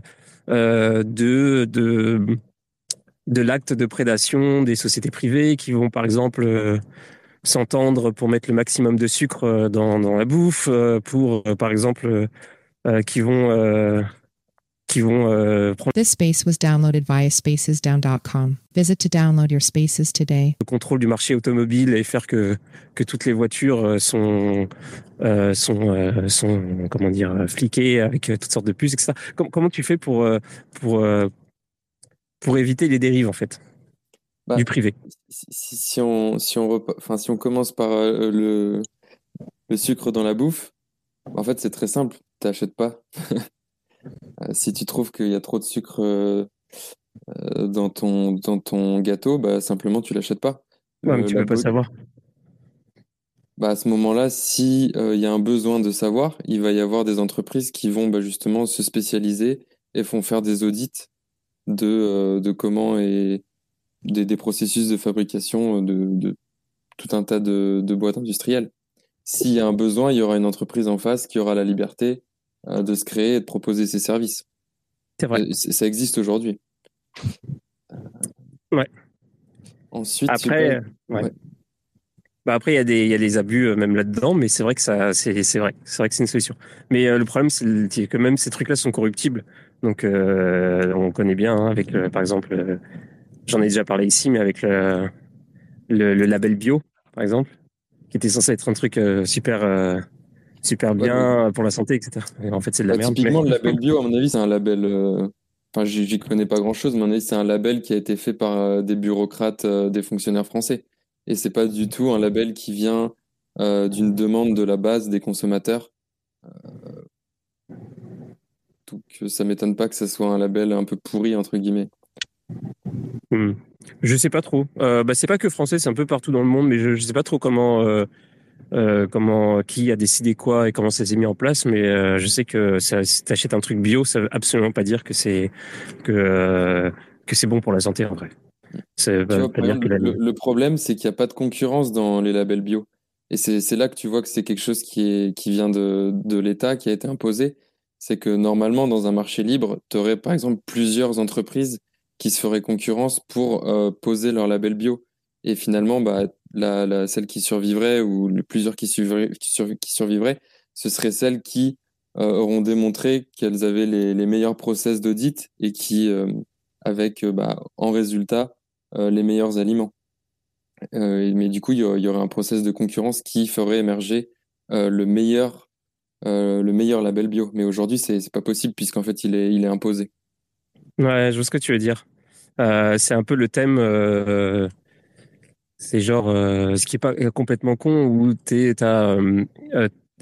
de de de l'acte de prédation des sociétés privées qui vont par exemple s'entendre pour mettre le maximum de sucre dans, dans la bouffe, pour par exemple qui vont qui vont euh, prendre.
This space was downloaded via spacesdown.com. Visit to download your spaces today.
Le contrôle du marché automobile et faire que que toutes les voitures euh, sont euh, sont euh, sont comment dire fliquées avec toutes sortes de puces, etc. Comment, comment tu fais pour pour pour éviter les dérives en fait bah, du privé?
si, si, on si on enfin si on commence par le le sucre dans la bouffe, en fait c'est très simple, t'achètes pas. Euh, si tu trouves qu'il y a trop de sucre euh, euh, dans, ton, dans ton gâteau, bah, simplement tu l'achètes pas.
Ouais, mais tu peux pas savoir.
Bah, à ce moment-là, si il y a un besoin de savoir, il va y avoir des entreprises qui vont bah, justement se spécialiser et font faire des audits de, de comment et des, des, processus de fabrication de, de tout un tas de, de boîtes industrielles. S'il y a un besoin, il y aura une entreprise en face qui aura la liberté de se créer et de proposer ses services.
C'est vrai.
Ça existe aujourd'hui.
Ouais.
Ensuite,
après, ouais. Bah après, il y, a des, il y a des abus euh, même là-dedans, mais c'est vrai que ça, c'est, vrai, c'est vrai que c'est une solution. Mais euh, le problème, c'est que même ces trucs-là sont corruptibles. Donc, euh, on connaît bien hein, avec, par exemple, j'en ai déjà parlé ici, mais avec le, le, le, label bio, par exemple, qui était censé être un truc super super bien pour la santé, etc. en fait, c'est de la bah, merde.
Typiquement, le label bio, à mon avis, c'est un label. Euh, enfin, j'y connais pas grand chose, mais à mon avis, c'est un label qui a été fait par euh, des bureaucrates, euh, des fonctionnaires français. Et c'est pas du tout un label qui vient d'une demande de la base des consommateurs. Donc, ça m'étonne pas que ce soit un label un peu pourri, entre guillemets.
Hmm. Je sais pas trop. Euh, bah, c'est pas que français, c'est un peu partout dans le monde, mais je, je sais pas trop comment euh, comment, qui a décidé quoi et comment ça s'est mis en place. Mais euh, je sais que ça, si t'achètes un truc bio, ça veut absolument pas dire que c'est que euh, que c'est bon pour la santé en vrai.
le, problème, c'est qu'il n'y a pas de concurrence dans les labels bio. Et c'est là que tu vois que c'est quelque chose qui, est, qui vient de, de l'État, qui a été imposé. C'est que normalement, dans un marché libre, tu aurais par exemple plusieurs entreprises qui se feraient concurrence pour euh, poser leur label bio. Et finalement, bah, la, celle qui survivrait ou plusieurs qui, survivraient, qui, survivraient ce seraient celles qui auront démontré qu'elles avaient les, les, meilleurs process d'audit et qui, avec bah, en résultat, les meilleurs aliments. mais du coup, il y, aurait un process de concurrence qui ferait émerger le meilleur le meilleur label bio. Mais aujourd'hui, c'est pas possible puisqu'en fait, il est, il est imposé.
Ouais, je vois ce que tu veux dire. Euh, c'est un peu le thème. Euh, c'est genre euh, ce qui est pas complètement con où tu as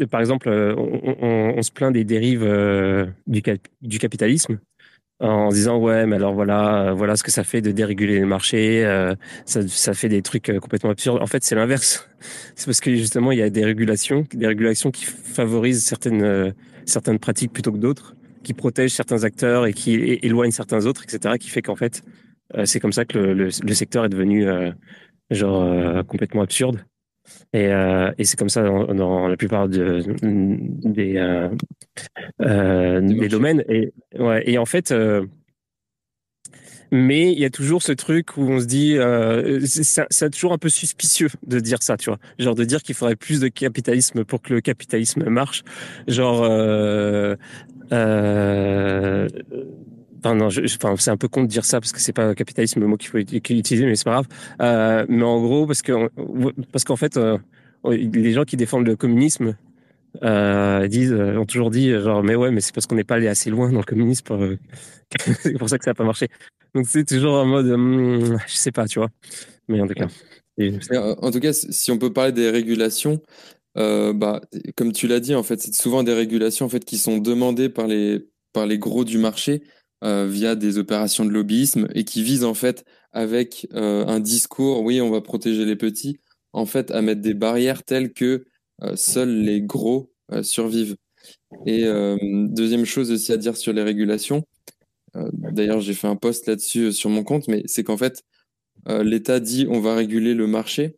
par exemple, on, se plaint des dérives du, du capitalisme en disant ouais mais alors voilà voilà ce que ça fait de déréguler le marché ça, ça fait des trucs complètement absurdes en fait c'est l'inverse c'est parce que justement il y a des régulations des régulations qui favorisent certaines certaines pratiques plutôt que d'autres qui protège certains acteurs et qui éloigne certains autres, etc., qui fait qu'en fait, euh, c'est comme ça que le, le, secteur est devenu euh, genre euh, complètement absurde. Et, et c'est comme ça dans, dans, la plupart de, des, des domaines. Et, ouais, et en fait, mais il y a toujours ce truc où on se dit, euh, c'est toujours un peu suspicieux de dire ça, tu vois, genre de dire qu'il faudrait plus de capitalisme pour que le capitalisme marche, genre. Enfin, non, enfin, c'est un peu con de dire ça parce que c'est pas capitalisme le mot qu'il faut utiliser, mais c'est pas grave. Euh, mais en gros, parce que parce qu'en fait, euh, les gens qui défendent le communisme euh, disent, ont toujours dit genre, mais ouais, mais c'est parce qu'on n'est pas allé assez loin dans le communisme. C'est pour ça que ça n'a pas marché. Donc c'est toujours en mode, hum, je sais pas, tu vois. Mais en tout cas.
En tout cas, si on peut parler des régulations, bah, comme tu l'as dit, en fait, c'est souvent des régulations en fait qui sont demandées par les par les gros du marché euh, via des opérations de lobbyisme et qui visent en fait avec euh, un discours, oui, on va protéger les petits, en fait, à mettre des barrières telles que euh, seuls les gros euh, survivent. Et deuxième chose aussi à dire sur les régulations, d'ailleurs j'ai fait un post là-dessus sur mon compte, mais c'est qu'en fait, l'État dit on va réguler le marché,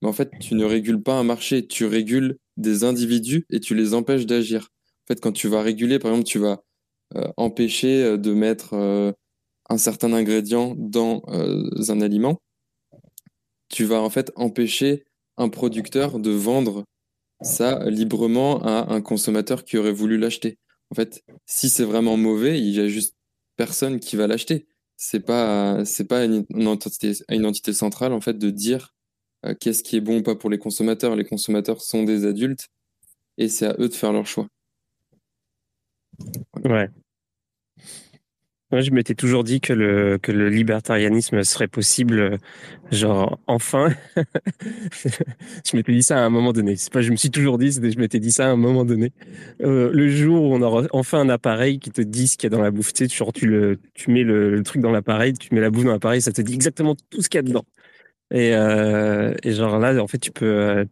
mais en fait, tu ne régules pas un marché, tu régules des individus et tu les empêches d'agir. En fait, quand tu vas réguler, par exemple, tu vas euh, empêcher euh, de mettre euh, un certain ingrédient dans un aliment, tu vas en fait empêcher un producteur de vendre ça librement à un consommateur qui aurait voulu l'acheter. En fait, si c'est vraiment mauvais, il y a juste personne qui va l'acheter. C'est pas c'est pas une, entité, une entité centrale en fait de dire euh, qu'est-ce qui est bon ou pas pour les consommateurs. Les consommateurs sont des adultes et c'est à eux de faire leur choix.
Ouais. Moi, je m'étais toujours dit que le, que le libertarianisme serait possible, genre, enfin. je m'étais dit ça à un moment donné. C'est pas, je me suis toujours dit, je m'étais dit ça à un moment donné. Euh, le jour où on aura enfin un appareil qui te dit ce qu'il y a dans la bouffe, tu sais, tu, le, mets le, truc dans l'appareil, tu mets la bouffe dans l'appareil, ça te dit exactement tout ce qu'il y a dedans. Et, euh, et genre là, en fait, tu peux.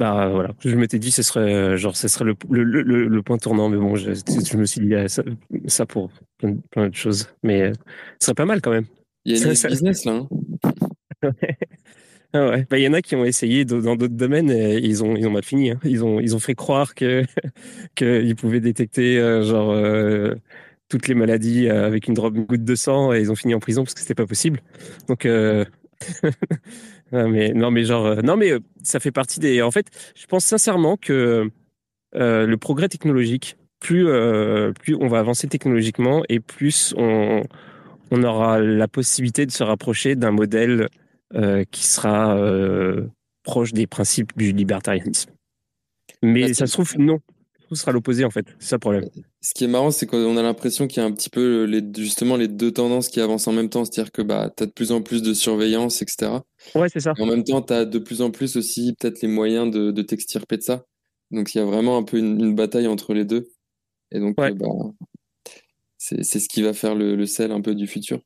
Euh, bah voilà, je m'étais dit ce serait genre ce serait le, le, le, le point tournant, mais bon, je, je me suis dit ça, ça pour plein, plein, de choses, mais euh, ce serait pas mal quand même.
Il y a une business là. Hein
ah ouais. Bah, y en a qui ont essayé dans d'autres domaines et ils ont ils ont mal fini. Hein. Ils ont ils ont fait croire que qu'ils pouvaient détecter euh, genre euh, toutes les maladies avec une, drop, une goutte de sang et ils ont fini en prison parce que c'était pas possible. Donc non, mais, non, mais genre, euh, non, mais euh, ça fait partie des. En fait, je pense sincèrement que euh, le progrès technologique, plus, plus on va avancer technologiquement et plus on, on aura la possibilité de se rapprocher d'un modèle qui sera proche des principes du libertarianisme. Mais ça se trouve, non tout sera l'opposé en fait. C'est ça le problème.
Ce qui est marrant, c'est qu'on a l'impression qu'il y a un petit peu les, justement les deux tendances qui avancent en même temps. C'est-à-dire que bah, tu as de plus en plus de surveillance, etc.
Ouais, c'est ça.
Et en même temps, tu as de plus en plus aussi peut-être les moyens de, de t'extirper de ça. Donc il y a vraiment un peu une, bataille entre les deux. Et donc, euh, bah, c'est ce qui va faire le, le, sel un peu du futur.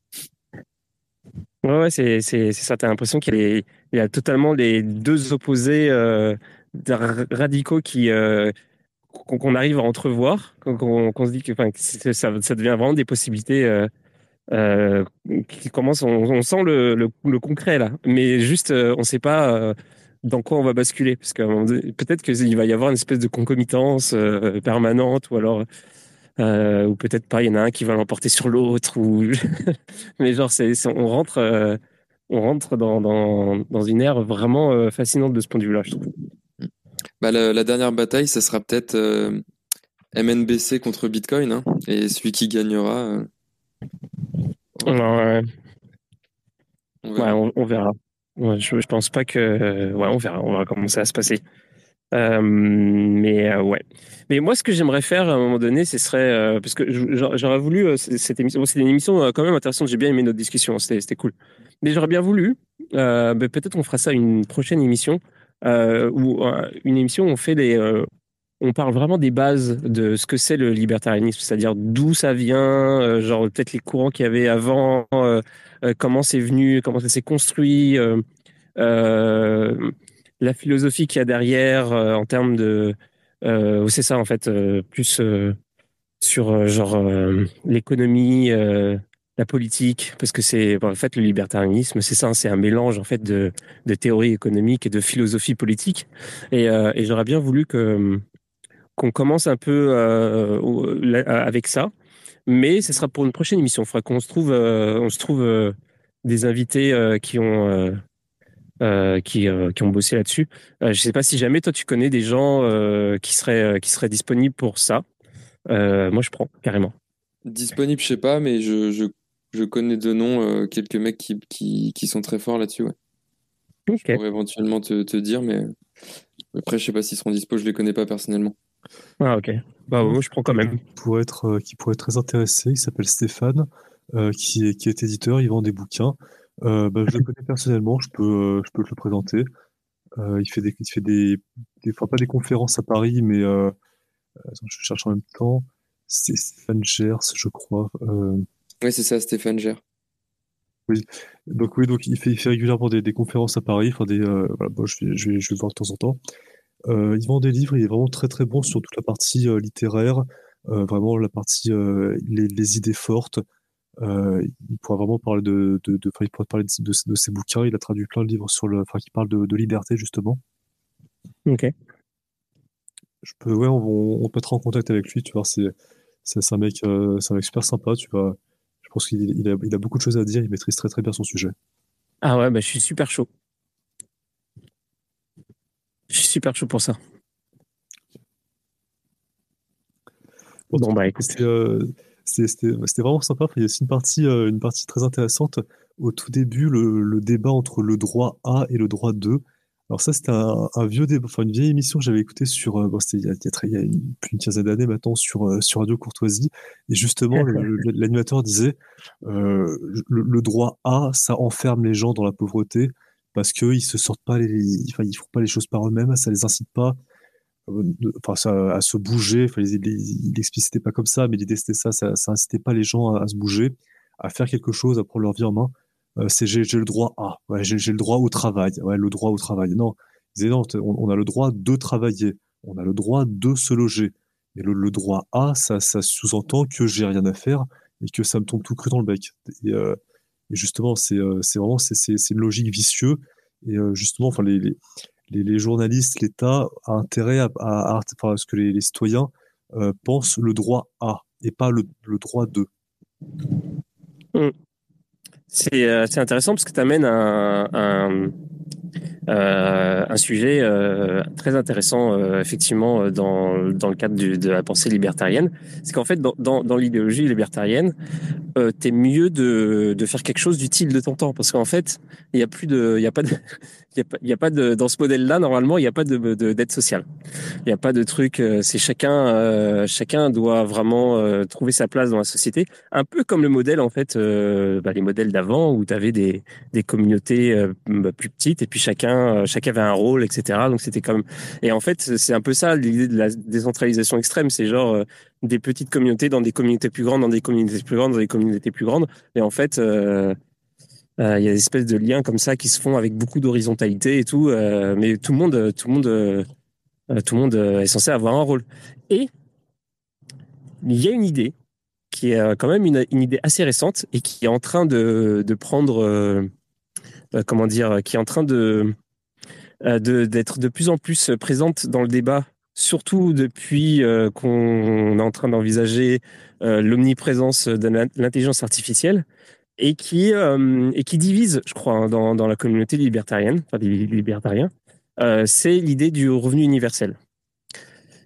Ouais, ouais c'est ça. Tu as l'impression qu'il y, y, a totalement les deux opposés euh, radicaux qui. Euh, qu'on arrive à entrevoir, qu'on se dit que, ça, devient vraiment des possibilités euh, euh, qui commencent. On, sent le, concret là, mais juste euh, on ne sait pas dans quoi on va basculer, parce que peut-être qu'il va y avoir une espèce de concomitance permanente, ou alors ou peut-être pas. Il y en a un qui va l'emporter sur l'autre, ou mais genre on rentre on rentre dans, dans, dans, une ère vraiment fascinante de ce point de vue-là, je trouve.
Bah, la, dernière bataille, ça sera peut-être MNBC contre Bitcoin, hein, et celui qui gagnera.
ouais. On verra. je, je, pense pas que. Ouais, on verra. On verra comment ça va se passer. Euh, mais euh, ouais. Mais moi, ce que j'aimerais faire à un moment donné, ce serait euh, parce que j'aurais voulu cette émission. c'était une émission quand même intéressante. J'ai bien aimé notre discussion. C'était cool. Mais j'aurais bien voulu. Peut-être on fera ça une prochaine émission ou une émission où on fait des on parle vraiment des bases de ce que c'est le libertarianisme, c'est-à-dire d'où ça vient, genre peut-être les courants qu'il y avait avant, comment c'est venu, comment ça s'est construit, la philosophie qu'il y a derrière euh, en termes de. Euh, c'est ça, en fait, euh, plus sur genre l'économie, la politique, parce que c'est en fait le libertarianisme, c'est ça, c'est un mélange en fait de, de théorie économique et de philosophie politique. Et, et j'aurais bien voulu que qu'on commence un peu avec ça, mais ce sera pour une prochaine émission. Il faudra qu'on se trouve, on se trouve des invités qui ont euh, qui, euh, qui, ont bossé là-dessus. Euh, je ne sais pas si jamais toi tu connais des gens qui, seraient, qui seraient disponibles pour ça. moi, je prends carrément.
Disponible, je sais pas, mais je, je connais de nom quelques mecs qui, qui, qui, sont très forts là-dessus. Ouais. Je pourrais éventuellement te, te, dire, mais après, je sais pas s'ils seront dispo, je les connais pas personnellement.
Ah, ok. Bah, moi, je prends quand même.
Qui pourrait être, qui pourrait être très intéressé, il s'appelle Stéphane, qui, est, qui est éditeur, il vend des bouquins. Euh, bah, je le connais personnellement, je peux, euh, je peux te le présenter. Euh, il fait des, il fait des, des, enfin pas des conférences à Paris, mais euh, attends, je cherche en même temps. C'est Stéphane Gers, je crois.
Oui, c'est ça, Stéphane Gers.
Oui, donc oui, donc il fait, il fait régulièrement des, des conférences à Paris. Enfin des, voilà, bon, je vais, je vais, je vais voir de temps en temps. Euh, il vend des livres, il est vraiment très très bon sur toute la partie littéraire, vraiment la partie les, les, idées fortes, euh, il pourra vraiment parler de, de, de il pourra parler de, de, ses bouquins. Il a traduit plein de livres sur le, enfin, qui parlent de, de liberté justement.
Ok.
Je peux, ouais, on, on, peut être en contact avec lui. Tu vois, c'est, c'est, un mec, euh, c'est un mec super sympa. Tu je pense qu'il il a, il a beaucoup de choses à dire. Il maîtrise très très bien son sujet.
Ah ouais, bah, je suis super chaud. Je suis super chaud pour ça.
Bon, bah écoute. Euh, c'était vraiment sympa. Il y a aussi une partie, euh, une partie très intéressante. Au tout début, le, débat entre le droit A et le droit 2. Alors ça, c'était un, vieux débat, enfin une vieille émission que j'avais écoutée sur, euh, bon, c'était il y a, il y a une, plus une quinzaine d'années maintenant sur, euh, sur Radio Courtoisie. Et justement, l'animateur disait, le, droit A, ça enferme les gens dans la pauvreté parce qu'ils se sortent pas les, enfin, ils font pas les choses par eux-mêmes, ça les incite pas enfin, à se bouger. Enfin, il, il, pas comme ça, mais l'idée c'était ça, ça, ça incitait pas les gens à, se bouger, à faire quelque chose, à prendre leur vie en main. Euh, c'est j'ai, le droit à, j'ai, le droit au travail, le droit au travail. Non, ils non, on, a le droit de travailler, on a le droit de se loger. Et le, le droit à, ça, ça sous-entend que j'ai rien à faire et que ça me tombe tout cru dans le bec. Et, euh, justement, c'est, euh, c'est vraiment c'est, une logique vicieuse. Et justement, enfin les, les, journalistes, l'État a intérêt à, à, ce que les, citoyens pensent le droit à et pas le, droit de.
Mmh. Euh, c'est intéressant parce que tu amènes un, euh, un sujet euh, très intéressant, euh, effectivement, dans, dans le cadre de la pensée libertarienne. C'est qu'en fait, dans, dans, l'idéologie libertarienne, euh, t'es mieux de, de faire quelque chose d'utile de ton temps. Parce qu'en fait, il n'y a plus de, il y a pas de, il y a pas, y a pas dans ce modèle-là, normalement, il n'y a pas de, de, d'aide sociale. Il n'y a pas de truc, c'est chacun, chacun doit vraiment trouver sa place dans la société. Un peu comme le modèle, en fait, bah, les modèles d'avant où tu avais des, des communautés plus petites et puis chacun euh, chacun, avait un rôle, etc. Donc c'était comme et en fait c'est un peu ça l'idée de la décentralisation extrême, c'est genre euh, des petites communautés dans des communautés plus grandes, dans des communautés plus grandes, dans des communautés plus grandes. Et en fait euh, il y a des espèces de liens comme ça qui se font avec beaucoup d'horizontalité et tout, mais tout le monde, tout le monde, tout le monde est censé avoir un rôle. Et il y a une idée qui est quand même une, idée assez récente et qui est en train de, prendre, comment dire, qui est en train de d'être de, plus en plus présente dans le débat, surtout depuis euh, qu'on est en train d'envisager euh, l'omniprésence de l'intelligence artificielle et qui, et qui divise, je crois, hein, dans, dans la communauté libertarienne, enfin des libertariens. c'est l'idée du revenu universel.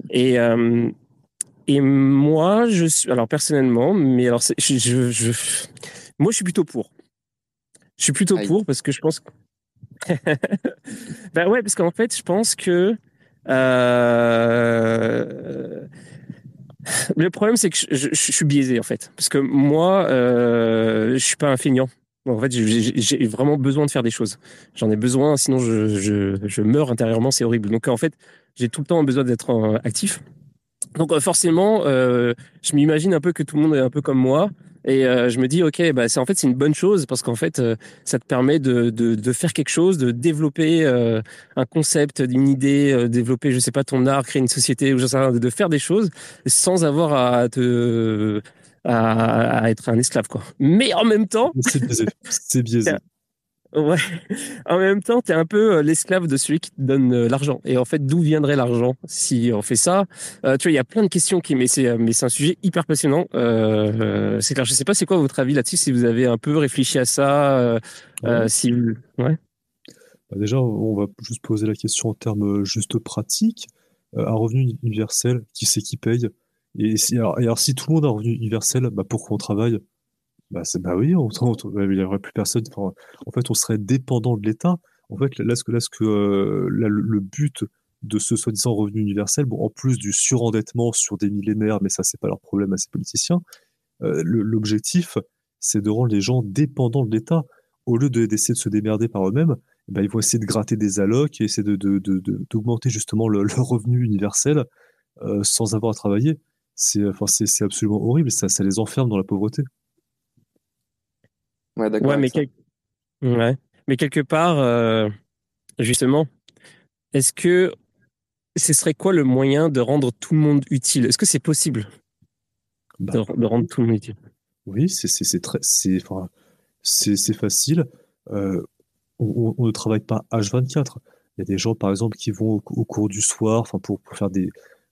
Et, et moi, je suis, alors personnellement, mais alors je, je, moi, je suis plutôt pour. Je suis plutôt pour parce que je pense. ben ouais, parce qu'en fait, je pense que euh... le problème, c'est que je, suis biaisé en fait, parce que moi, euh, je suis pas un feignant. En fait, j'ai vraiment besoin de faire des choses. J'en ai besoin, sinon je, je, meurs intérieurement, c'est horrible. Donc en fait, j'ai tout le temps besoin d'être euh, actif. Donc euh, forcément, je m'imagine un peu que tout le monde est un peu comme moi. Et euh, je me dis, ok, bah, c'est en fait c'est une bonne chose parce qu'en fait, ça te permet de, de, de, faire quelque chose, de développer un concept, une idée, développer, je sais pas, ton art, créer une société ou je sais de faire des choses sans avoir à te à, à être un esclave, quoi. Mais en même temps,
c'est biaisé. C'est biaisé.
Ouais. En même temps, tu es un peu euh, l'esclave de celui qui te donne euh, l'argent. Et en fait, d'où viendrait l'argent si on fait ça? Euh, Tu vois, il y a plein de questions qui, mais c'est, mais c'est un sujet hyper passionnant. Euh, c'est clair. Je sais pas, c'est quoi votre avis là-dessus Si vous avez un peu réfléchi à ça, euh, si, ouais.
Bah déjà, on va juste poser la question en termes juste pratiques. un revenu universel, qui c'est qui paye? Et, si, alors, et alors, si tout le monde a un revenu universel, bah pourquoi on travaille? Bah, bah oui, on, il n'y aurait plus personne. en fait, on serait dépendant de l'État. En fait, là, ce que, là, ce que euh, le, but de ce soi-disant revenu universel, bon, en plus du surendettement sur des millénaires, mais ça, c'est pas leur problème à ces politiciens, euh, l'objectif, c'est de rendre les gens dépendants de l'État. Au lieu de, d'essayer de se démerder par eux-mêmes, ben, ils vont essayer de gratter des allocs et essayer de, de, de, d'augmenter justement le, leur revenu universel euh, sans avoir à travailler. C'est, enfin, absolument horrible, ça, ça les enferme dans la pauvreté.
Ouais, d'accord.
mais, ouais. mais quelque part, euh, justement, est-ce que ce serait quoi le moyen de rendre tout le monde utile? Est-ce que c'est possible bah, de, rendre tout le monde utile?
Oui, c'est très, c'est, enfin, c'est facile. Euh, on, ne travaille pas H24. Il y a des gens, par exemple, qui vont au, cours du soir, enfin, pour, pour faire des,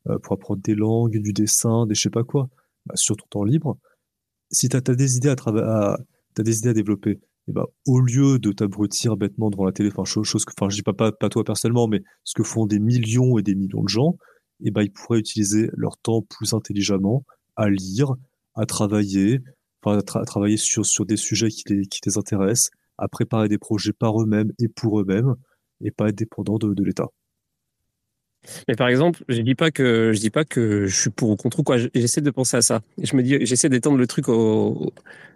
euh, pour apprendre des langues, du dessin, des je sais pas quoi, bah, sur ton temps libre. Si tu as, des idées à, à, tu as des idées à développer, et eh ben, au lieu de t'abrutir bêtement devant la télé, enfin, chose, que, enfin, je dis pas, pas, pas toi personnellement, mais ce que font des millions et des millions de gens, et eh ben, ils pourraient utiliser leur temps plus intelligemment à lire, à travailler, à, travailler sur, sur des sujets qui les, qui les intéressent, à préparer des projets par eux-mêmes et pour eux-mêmes, et pas être dépendant de, de l'État.
Mais par exemple, je dis pas que je dis pas que je suis pour ou contre ou quoi. J'essaie de penser à ça. Je me dis, j'essaie d'étendre le truc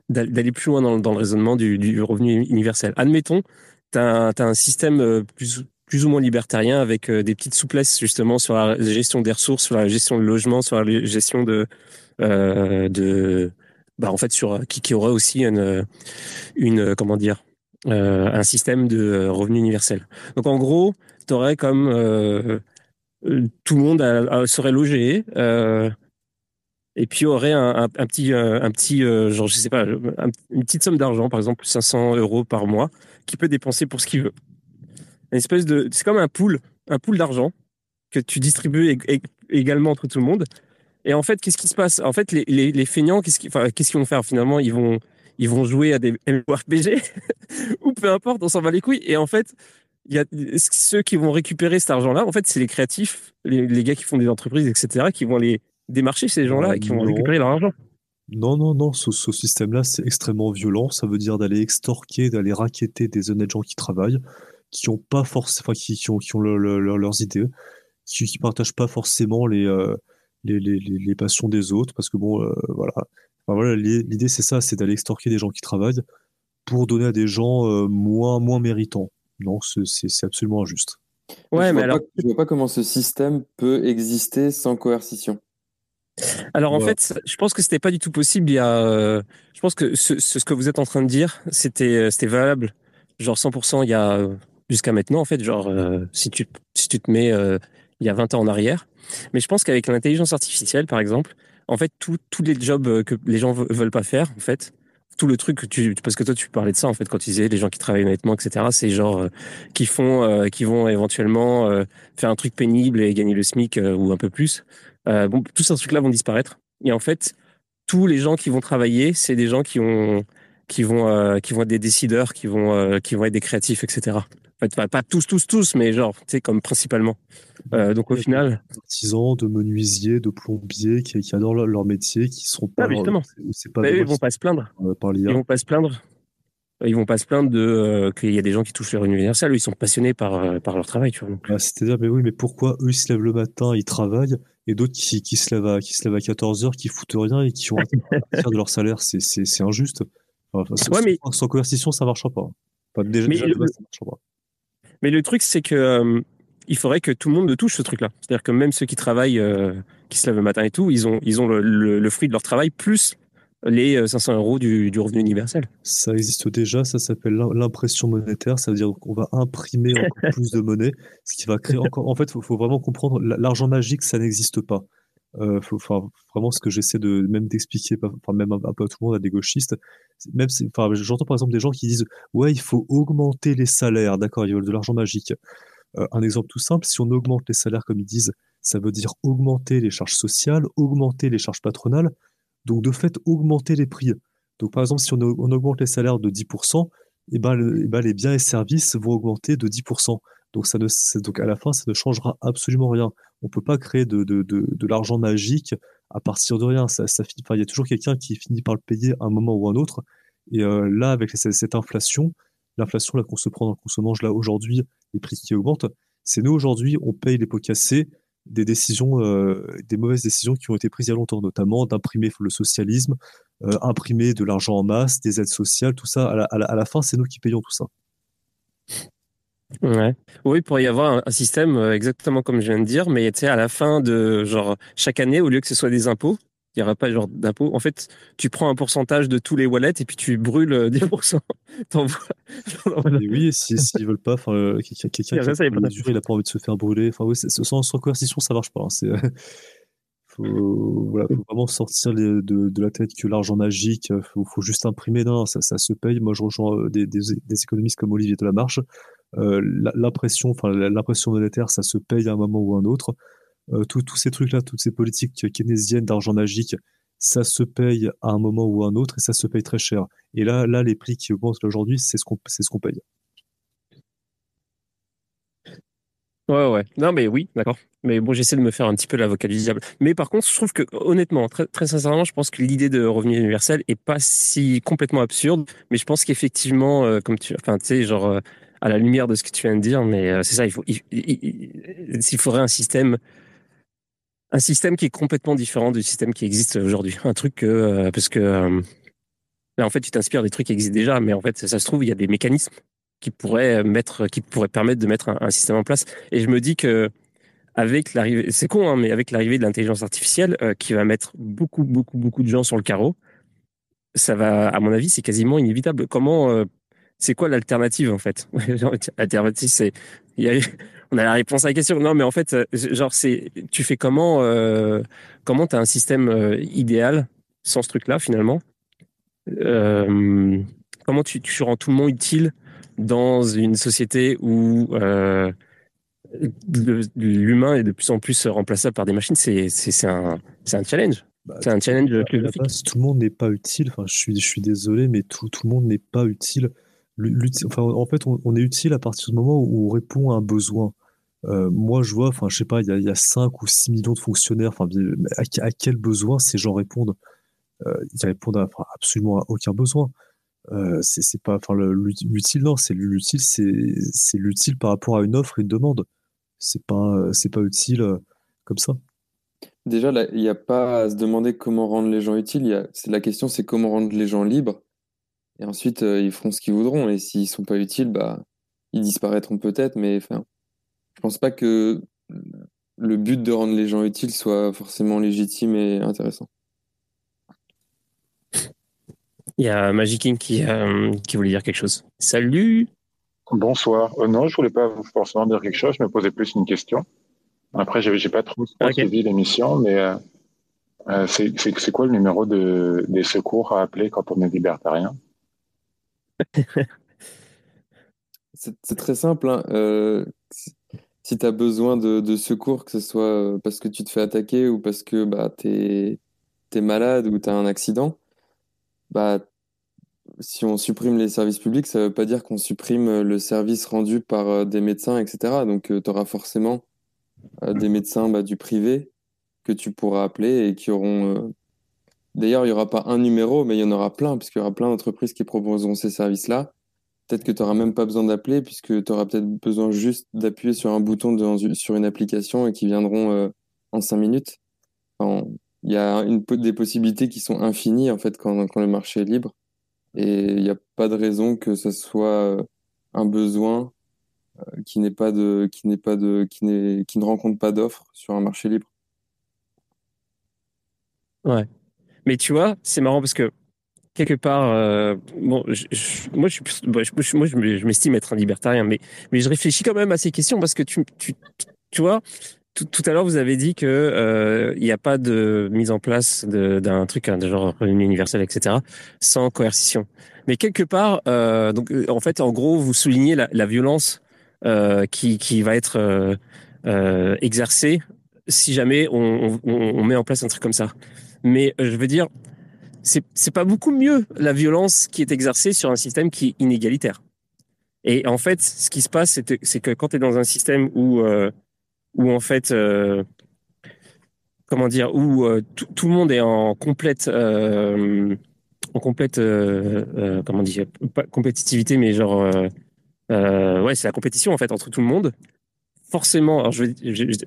d'aller plus loin dans, le raisonnement du, revenu universel. Admettons, tu as, un système euh, plus, plus ou moins libertarien avec euh, des petites souplesses justement sur la gestion des ressources, sur la gestion du logement, sur la gestion de, euh, de bah en fait sur qui, qui aurait aussi une, une comment dire un système de revenu universel. Donc en gros, tu aurais comme tout le monde serait logé. Euh, et puis aurait un, un, petit, euh, un petit, euh, genre je sais pas, une petite somme d'argent, par exemple 500 euros par mois, qui peut dépenser pour ce qu'il veut. Une espèce de, c'est comme un pool, un pool d'argent que tu distribues également entre tout le monde. Et en fait, qu'est-ce qui se passe? En fait, les, les, les feignants, qu'est-ce qu'ils, qu'est-ce qu'ils vont faire? Finalement Ils vont, ils vont jouer à des MMORPG ou peu importe, on s'en va les couilles. Et en fait, il y a ceux qui vont récupérer cet argent-là. En fait, c'est les créatifs, les, les, gars qui font des entreprises, etc., qui vont les démarcher ces gens-là et qui vont récupérer leur argent.
Non, non, non, ce, ce système-là, c'est extrêmement violent. Ça veut dire d'aller extorquer, d'aller raqueter des honnêtes gens qui travaillent, qui ont pas forcément, qui, qui, ont, qui ont leurs idées, qui, qui partagent pas forcément les, euh, les, les, les, passions des autres, parce que bon, euh, voilà. Enfin, voilà, l'idée c'est ça, c'est d'aller extorquer des gens qui travaillent pour donner à des gens euh, moins, moins méritants. Non, c'est absolument injuste.
Ouais, je mais alors, je vois pas comment ce système peut exister sans coercition.
Alors en fait, je pense que c'était pas du tout possible. Il y a, euh, je pense que ce, ce, que vous êtes en train de dire, c'était euh, c'était valable, genre 100% il y a euh, jusqu'à maintenant en fait, genre si tu si tu te mets il y a 20 ans en arrière. Mais je pense qu'avec l'intelligence artificielle, par exemple, en fait, tous les jobs que les gens veulent pas faire, en fait, tout le truc que tu parce que toi tu parlais de ça en fait quand tu disais les gens qui travaillent honnêtement etc c'est genre qui font qui vont éventuellement faire un truc pénible et gagner le SMIC ou un peu plus euh, bon, tous ces trucs-là vont disparaître. Et en fait, tous les gens qui vont travailler, c'est des gens qui ont qui vont, qui vont être des décideurs, qui vont, qui vont être des créatifs, etc. Fait, pas tous, tous, tous, mais genre, tu sais, comme principalement. donc au final.
Artisans, de menuisiers, de plombiers qui, qui adorent leur, métier, qui sont
pas. Ah, justement. Pas ils vont pas se plaindre. ils vont pas se plaindre. Ils vont pas se plaindre de qu'il y a des gens qui touchent leur universel. Eux, ils sont passionnés par, par leur travail, tu vois.
Bah, C'est-à-dire, mais oui, mais pourquoi eux, ils se lèvent le matin, ils travaillent, et d'autres qui, qui, se lèvent à, qui se lèvent à 14 heures, qui foutent rien et qui ont de leur salaire. C'est injuste. Enfin, sans, mais... sans, coercition, ça marchera pas. déjà,
mais, le... ça marchera pas. Mais le truc, c'est que euh, il faudrait que tout le monde touche ce truc-là. C'est-à-dire que même ceux qui travaillent, euh, qui se lèvent le matin et tout, ils ont, ils ont le, le, fruit de leur travail plus les 500 euh, euros du, du, revenu universel.
Ça existe déjà, ça s'appelle l'impression monétaire, ça veut dire qu'on va imprimer encore plus de monnaie, ce qui va créer encore. En fait, il faut, vraiment comprendre, l'argent magique, ça n'existe pas. Euh, faut, vraiment ce que j'essaie de même d'expliquer, enfin même un, peu à tout le monde, à des gauchistes. Même, enfin, j'entends par exemple des gens qui disent ouais, il faut augmenter les salaires, d'accord, ils veulent de l'argent magique. Euh, un exemple tout simple, si on augmente les salaires comme ils disent, ça veut dire augmenter les charges sociales, augmenter les charges patronales, donc de fait augmenter les prix. Donc par exemple, si on, augmente les salaires de 10%, et eh ben, eh ben, les biens et services vont augmenter de 10%. Donc, à la fin, ça ne changera absolument rien. On peut pas créer de l'argent magique à partir de rien. Ça, ça il y a toujours quelqu'un qui finit par le payer à un moment ou un autre. Et euh, là, avec cette, inflation, l'inflation qu'on se prend, qu'on se mange là aujourd'hui, les prix qui augmentent, c'est nous aujourd'hui, on paye les pots cassés des décisions, euh, des mauvaises décisions qui ont été prises il y a longtemps, notamment d'imprimer le socialisme, euh, imprimer de l'argent en masse, des aides sociales, tout ça. À à la, fin, c'est nous qui payons tout ça.
Ouais. Oui, il pourrait y avoir un, système euh, exactement comme je viens de dire, mais tu sais, à la fin de genre chaque année, au lieu que ce soit des impôts, il n'y aura pas genre d'impôts. En fait, tu prends un pourcentage de tous les wallets et puis tu brûles 10%.
oui, s'ils si, ne veulent pas, enfin, euh, quelqu'un qui a pas il n'a pas envie de se faire brûler. Enfin, oui, sans, sans, coercition, ça marche pas. Il hein. faut, voilà, faut vraiment sortir de, de, la tête que l'argent magique, faut, faut juste imprimer. Non, ça, ça se paye. Moi, je rejoins euh, des, des, des économistes comme Olivier Delamarche. Euh, l'impression, enfin, l'impression monétaire, ça se paye à un moment ou à un autre. Euh, tous ces trucs-là, toutes ces politiques keynésiennes d'argent magique, ça se paye à un moment ou à un autre et ça se paye très cher. Et là, là les prix qui augmentent aujourd'hui, c'est ce qu'on ce qu'on paye.
Ouais, ouais. Non, mais oui, d'accord. Mais bon, j'essaie de me faire un petit peu l'avocat du diable. Mais par contre, je trouve que, honnêtement, très, très sincèrement, je pense que l'idée de revenu universel est pas si complètement absurde. Mais je pense qu'effectivement, euh, comme tu, enfin, tu sais, genre, euh, à la lumière de ce que tu viens de dire, mais c'est ça, il faut, il, faudrait un système un système qui est complètement différent du système qui existe aujourd'hui. Un truc que, euh, parce que, euh, en fait, tu t'inspires des trucs qui existent déjà, mais en fait, ça, se trouve, il y a des mécanismes qui pourraient mettre, qui pourraient permettre de mettre un, système en place. Et je me dis que, avec l'arrivée, c'est con, hein, mais avec l'arrivée de l'intelligence artificielle, euh, qui va mettre beaucoup, beaucoup, beaucoup de gens sur le carreau, ça va, à mon avis, c'est quasiment inévitable. Comment, c'est quoi l'alternative en fait? L'alternative, c'est on a la réponse à la question. Non, mais en fait, euh, genre, c'est, tu fais comment, euh, comment tu as un système euh, idéal sans ce truc-là, finalement? Comment tu, tu, rends tout le monde utile dans une société où l'humain est de plus en plus remplaçable par des machines? C'est, c'est, un, un challenge. Bah, c'est un challenge
tout le monde n'est pas utile. Enfin, je suis, je suis désolé, mais tout, tout le monde n'est pas utile. En fait, on, est utile à partir du moment où on répond à un besoin. Euh, moi, je vois, enfin, je sais pas, il y a, y a 5 ou 6 millions de fonctionnaires. Enfin, à, quel besoin ces gens répondent? Euh, Ils répondent à, absolument à aucun besoin. Euh, c'est pas, enfin, l'utile, non, c'est l'utile, c'est l'utile par rapport à une offre et une demande. C'est pas, c'est pas utile comme ça.
Déjà, il n'y a pas à se demander comment rendre les gens utiles. La question, c'est comment rendre les gens libres. Et ensuite, euh, ils feront ce qu'ils voudront. Et s'ils sont pas utiles, bah, ils disparaîtront peut-être. Mais enfin, je pense pas que le but de rendre les gens utiles soit forcément légitime et intéressant.
Il y a Magic King qui, euh, qui voulait dire quelque chose. Salut
Bonsoir. Euh, non, je voulais pas forcément dire quelque chose, je me posais plus une question. Après, j'ai, j'ai pas trop suivi l'émission, mais euh, c'est, c'est, quoi le numéro de, des secours à appeler quand on est libertarien?
C'est, très simple. Hein si tu as besoin de, secours, que ce soit euh, parce que tu te fais attaquer ou parce que bah, tu es, malade ou tu as un accident, bah, si on supprime les services publics, ça ne veut pas dire qu'on supprime le service rendu par des médecins, etc. Donc, tu auras forcément des médecins bah, du privé que tu pourras appeler et qui auront. D'ailleurs, il n'y aura pas un numéro, mais il y en aura plein, puisqu'il y aura plein d'entreprises qui proposeront ces services-là. Peut-être que tu n'auras même pas besoin d'appeler, puisque tu auras peut-être besoin juste d'appuyer sur un bouton sur une application et qui viendront en cinq minutes. il y a des possibilités qui sont infinies en fait quand, le marché est libre et il n'y a pas de raison que ce soit euh, un besoin euh, qui qui ne rencontre pas d'offres sur un marché libre.
Ouais. Mais tu vois, c'est marrant parce que quelque part, euh, bon, moi, je, suis, moi, je m'estime être un libertarien, mais, je réfléchis quand même à ces questions parce que tu, vois, tout, à l'heure, vous avez dit que euh, il n'y a pas de mise en place d'un truc hein, de genre universel, etc., sans coercition. Mais quelque part, euh, donc en fait, en gros, vous soulignez la, violence qui, va être exercée si jamais on, met en place un truc comme ça. Mais je veux dire, c'est pas beaucoup mieux la violence qui est exercée sur un système qui est inégalitaire. Et en fait, ce qui se passe, c'est que quand tu es dans un système où où en fait, euh, comment dire, où euh, tout le monde est en complète, euh, en complète, comment dire, compétitivité, mais genre, ouais, c'est la compétition en fait entre tout le monde. Forcément, alors je,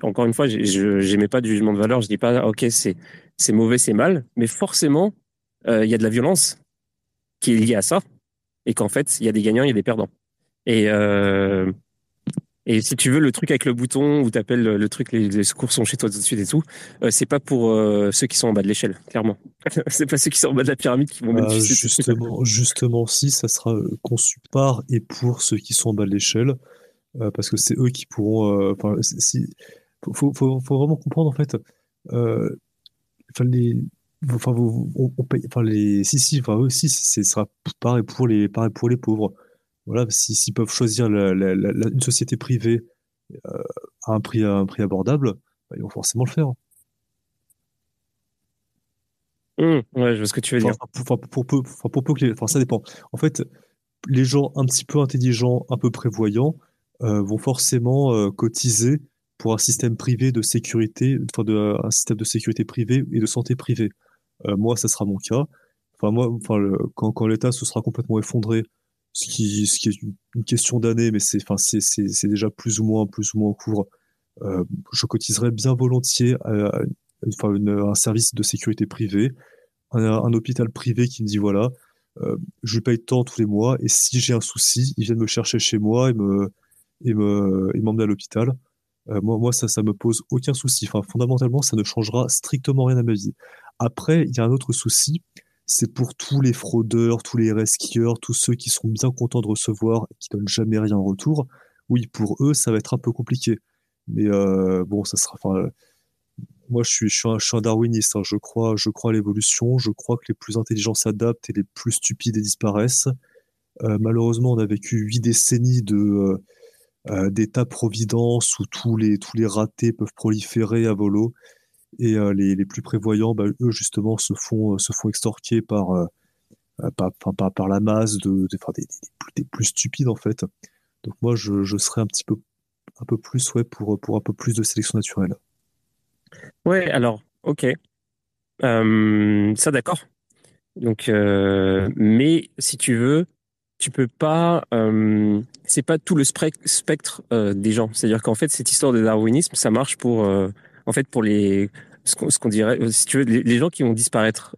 encore une fois, je n'aimais pas du jugement de valeur. Je dis pas, ok, c'est c'est mauvais, c'est mal, mais forcément, il y a de la violence qui est liée à ça, et qu'en fait, il y a des gagnants, il y a des perdants. Et et si tu veux, le truc avec le bouton où tu appelles le, truc, les, secours sont chez toi tout de suite et tout, euh, c'est pas pour euh, ceux qui sont en bas de l'échelle, clairement. c'est pas ceux qui sont en bas de la pyramide qui vont
bénéficier. Bah, justement, justement, si, ça sera euh, conçu par et pour ceux qui sont en bas de l'échelle, parce que c'est eux qui pourront. Enfin, si, faut, faut, faut, vraiment comprendre en fait. Enfin, les. Enfin, on, on paye, enfin, les, si, si, enfin, eux aussi, ce sera pareil pour les, pareil pour les pauvres voilà, s'ils peuvent choisir une société privée euh, à un prix, à un prix abordable, bah, ils vont forcément le faire.
Mmh, ouais, je vois ce que tu veux dire.
Pour, pour, peu, pour peu que enfin, ça dépend. En fait, les gens un petit peu intelligents, un peu prévoyants, euh, vont forcément euh, cotiser pour un système privé de sécurité, enfin de, un système de sécurité privée et de santé privée. moi, ça sera mon cas. Enfin, moi, enfin, quand, quand l'État se sera complètement effondré ce qui, ce qui est une question d'année, mais c'est, enfin, c'est, c'est, déjà plus ou moins, plus ou moins en cours. Euh, je cotiserais bien volontiers à, enfin, un service de sécurité privé, un, un, hôpital privé qui me dit voilà, euh, je lui paye tant tous les mois, et si j'ai un souci, ils viennent me chercher chez moi et me, et me, et m'emmener à l'hôpital. Euh, moi, ça, ça me pose aucun souci. Enfin, fondamentalement, ça ne changera strictement rien à ma vie. Après, il y a un autre souci, c'est pour tous les fraudeurs, tous les resquieurs, tous ceux qui sont bien contents de recevoir et qui donnent jamais rien en retour. Oui, pour eux, ça va être un peu compliqué. Mais euh, bon, ça sera. Moi, je suis, je suis, un, darwiniste. Hein. Je crois, je crois à l'évolution. Je crois que les plus intelligents s'adaptent et les plus stupides disparaissent. Euh, malheureusement, on a vécu huit décennies de euh, d'état-providence où tous les tous les ratés peuvent proliférer à volo et euh, les, les, plus prévoyants, bah, eux justement, se font, se font extorquer par, euh, par, par, par, la masse de, de des, plus stupides en fait. Donc moi, je, je serais un petit peu, un peu plus ouais, pour, pour un peu plus de sélection naturelle.
Ouais, alors, ok. Euh, ça, d'accord. Donc, euh, mais si tu veux, tu peux pas. Euh, c'est pas tout le spectre euh, des gens. C'est-à-dire qu'en fait, cette histoire de darwinisme, ça marche pour en fait, pour les, ce qu'on dirait, euh, si tu veux, les, gens qui vont disparaître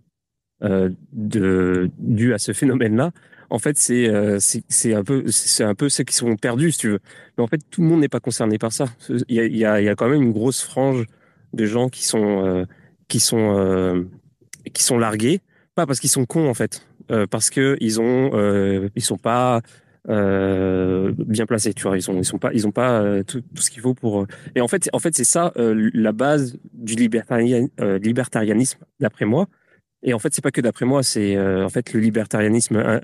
euh, de, dû à ce phénomène-là, en fait, c'est euh, c'est un peu c'est un peu ceux qui sont perdus, si tu veux. Mais en fait, tout le monde n'est pas concerné par ça. Il y a, y a, y a quand même une grosse frange de gens qui sont euh, qui sont euh, qui sont largués, pas parce qu'ils sont cons en fait, euh, parce que ils ont ils sont pas euh, bien placés. Tu vois, ils sont, ils sont pas, ils ont pas euh, tout, ce qu'il faut pour. Euh, et en fait, en fait, c'est ça euh, la base du libertarianisme, d'après moi. Et en fait, c'est pas que d'après moi, c'est en fait le libertarianisme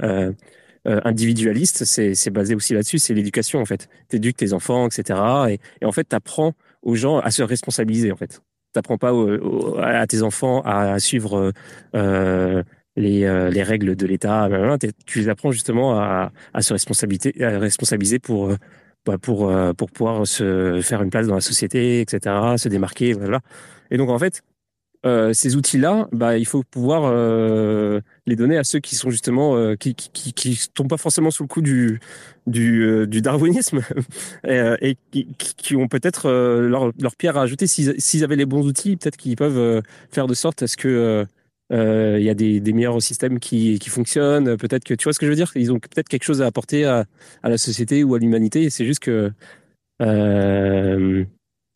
individualiste, c'est basé aussi là-dessus, c'est l'éducation en fait. T'éduques tes enfants, etc. Et, et en fait, t'apprends aux gens à se responsabiliser en fait. T'apprends pas à tes enfants à suivre les, les règles de l'État. Tu les apprends justement à, à se responsabiliser, à responsabiliser pour bah, pour pour pouvoir se faire une place dans la société, etc., se démarquer, voilà. Et donc en fait, euh, ces outils-là, bah, il faut pouvoir euh, les donner à ceux qui sont justement euh, qui, qui, qui, tombent pas forcément sous le coup du du, du darwinisme et, qui, qui, ont peut-être leur, leur pierre à ajouter s'ils avaient les bons outils, peut-être qu'ils peuvent faire de sorte à ce que il y a des, meilleurs systèmes qui, fonctionnent. Peut-être que tu vois ce que je veux dire? Ils ont peut-être quelque chose à apporter à, la société ou à l'humanité. C'est juste que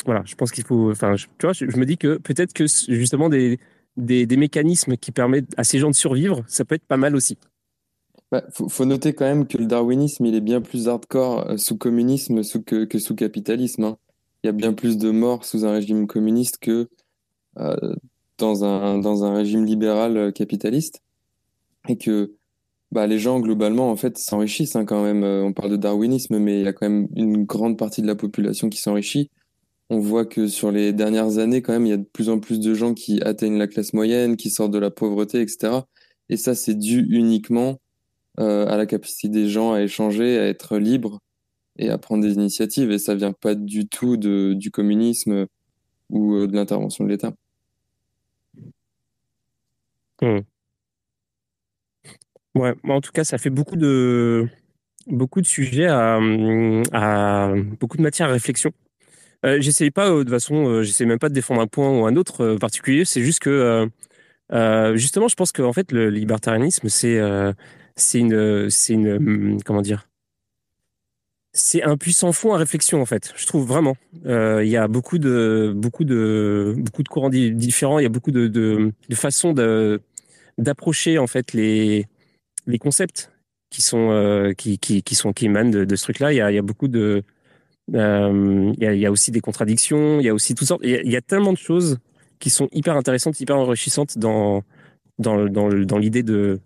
voilà, je pense qu'il faut. Enfin, tu vois, je, me dis que peut-être que justement des, des, mécanismes qui permettent à ces gens de survivre, ça peut être pas mal aussi.
Bah, faut, noter quand même que le darwinisme, il est bien plus hardcore euh, sous communisme que, sous capitalisme. Hein. Il y a bien plus de morts sous un régime communiste que euh, dans, un, dans un régime libéral euh, capitaliste. Et que bah, les gens, globalement, en fait, s'enrichissent hein, quand même. On parle de darwinisme, mais il y a quand même une grande partie de la population qui s'enrichit on voit que sur les dernières années, quand même, il y a de plus en plus de gens qui atteignent la classe moyenne, qui sortent de la pauvreté, etc. Et ça, c'est dû uniquement euh, à la capacité des gens à échanger, à être libres et à prendre des initiatives. Et ça vient pas du tout de, du communisme ou euh, de l'intervention de l'État.
Hmm. Ouais, en tout cas, ça fait beaucoup de beaucoup de sujets à, à beaucoup de matière à réflexion. Euh, j'essaye pas, euh, de façon, euh, j'essaie même pas de défendre un point ou un autre particulier. C'est juste que, justement, je pense qu'en fait, le libertarianisme, c'est c'est une, c'est une, hum, comment dire, c'est un puissant fond à réflexion en fait. Je trouve vraiment. Il y a beaucoup de, beaucoup de, beaucoup de courants différents. Il y a beaucoup de, de, de façons d'approcher en fait les les concepts qui sont qui, qui, qui sont qui émanent de, de ce truc-là. Il y a, il y a beaucoup de euh, il y, a, aussi des contradictions, il y a aussi toutes sortes. Il y, a tellement de choses qui sont hyper intéressantes, hyper enrichissantes dans dans, dans, dans l'idée de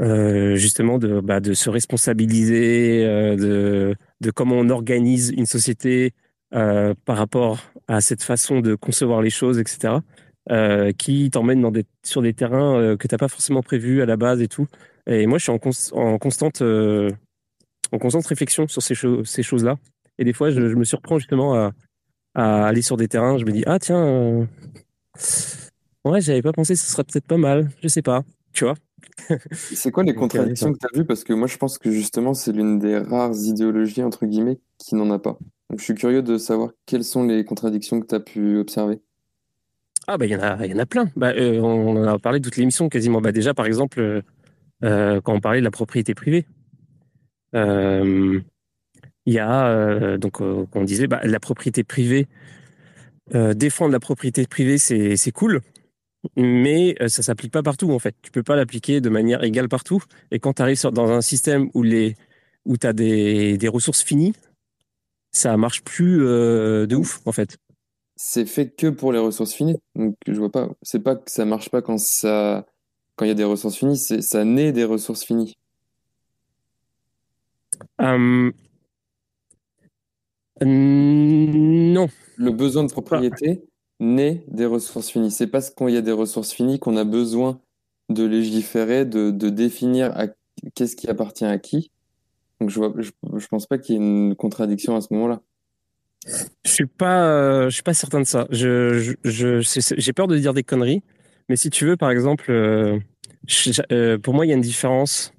euh, justement de, bah, de se responsabiliser, euh, de, de comment on organise une société par rapport à cette façon de concevoir les choses, etc. qui t'emmène des, sur des terrains que t'as pas forcément prévus à la base et tout. Et moi, je suis en, constante en constante réflexion sur ces, ces choses-là. Et des fois, je, me surprends justement à, aller sur des terrains. Je me dis, ah tiens, euh... ouais, j'avais pas pensé, ce serait peut-être pas mal. Je sais pas, tu vois?
C'est quoi les contradictions que tu as vues? Parce que moi, je pense que justement, c'est l'une des rares idéologies, entre guillemets, qui n'en a pas. Donc, je suis curieux de savoir quelles sont les contradictions que tu as pu observer.
Ah, bah, il y, en a, y en a plein. Bah, euh, on en a parlé toute l'émission quasiment. Bah, déjà, par exemple, euh, quand on parlait de la propriété privée. Euh, il y a euh, donc euh, on disait bah, la propriété privée, euh, défendre la propriété privée, c'est c'est cool, mais ça s'applique pas partout en fait. Tu peux pas l'appliquer de manière égale partout. Et quand tu arrives dans un système où les où tu as des, des ressources finies, ça marche plus de ouf en fait.
C'est fait que pour les ressources finies. Donc je vois pas. C'est pas que ça marche pas quand ça quand il y a des ressources finies. C'est ça naît des ressources finies.
Hum, non.
Le besoin de propriété naît des ressources finies. C'est parce qu'il y a des ressources finies qu'on a besoin de légiférer, de, définir qu'est-ce qui appartient à qui. Donc je ne je, pense pas qu'il y ait une contradiction à ce moment-là.
Je suis pas, euh, je suis pas certain de ça. Je, j'ai peur de dire des conneries, mais si tu veux, par exemple, euh, euh, pour moi, il y a une différence.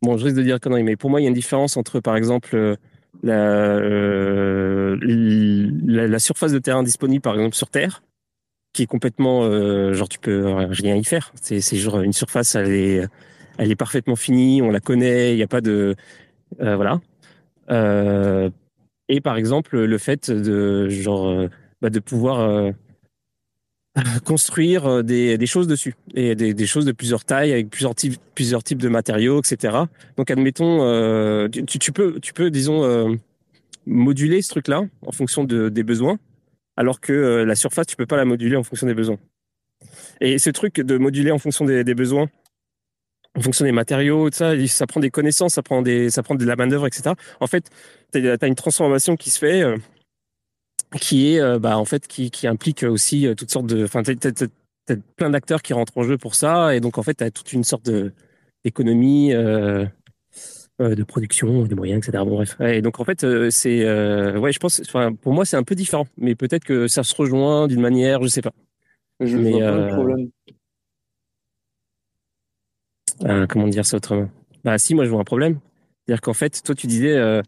Bon, je risque de dire conneries, mais pour moi, il y a une différence entre, par exemple, euh, la, la, surface de terrain disponible, par exemple, sur Terre, qui est complètement, euh, genre, tu peux rien y faire. C'est, c'est genre une surface, elle est, elle est parfaitement finie, on la connaît, il n'y a pas de, euh, voilà. Euh, et par exemple, le fait de, genre, bah, de pouvoir construire des, des, choses dessus et des, des, choses de plusieurs tailles avec plusieurs types plusieurs types de matériaux etc donc admettons euh, tu, tu, peux tu peux disons euh, moduler ce truc là en fonction de, des besoins alors que euh, la surface tu peux pas la moduler en fonction des besoins et ce truc de moduler en fonction des, des besoins en fonction des matériaux, tout ça, ça prend des connaissances, ça prend des, ça prend de la main d'œuvre, etc. En fait, tu as, une transformation qui se fait qui est euh, bah, en fait qui, qui implique aussi euh, toutes sortes de enfin plein d'acteurs qui rentrent en jeu pour ça, et donc en fait, tu as toute une sorte d'économie euh, euh, de production, des moyens, etc. Bon, bref. Et donc en fait, euh, c'est, ouais, je pense, enfin, pour moi, c'est un peu différent, mais peut-être que ça se rejoint d'une manière, je sais pas.
Je mais, vois pas le problème.
comment dire ça autrement? Bah si, moi je vois un problème. C'est-à-dire qu'en fait, toi tu disais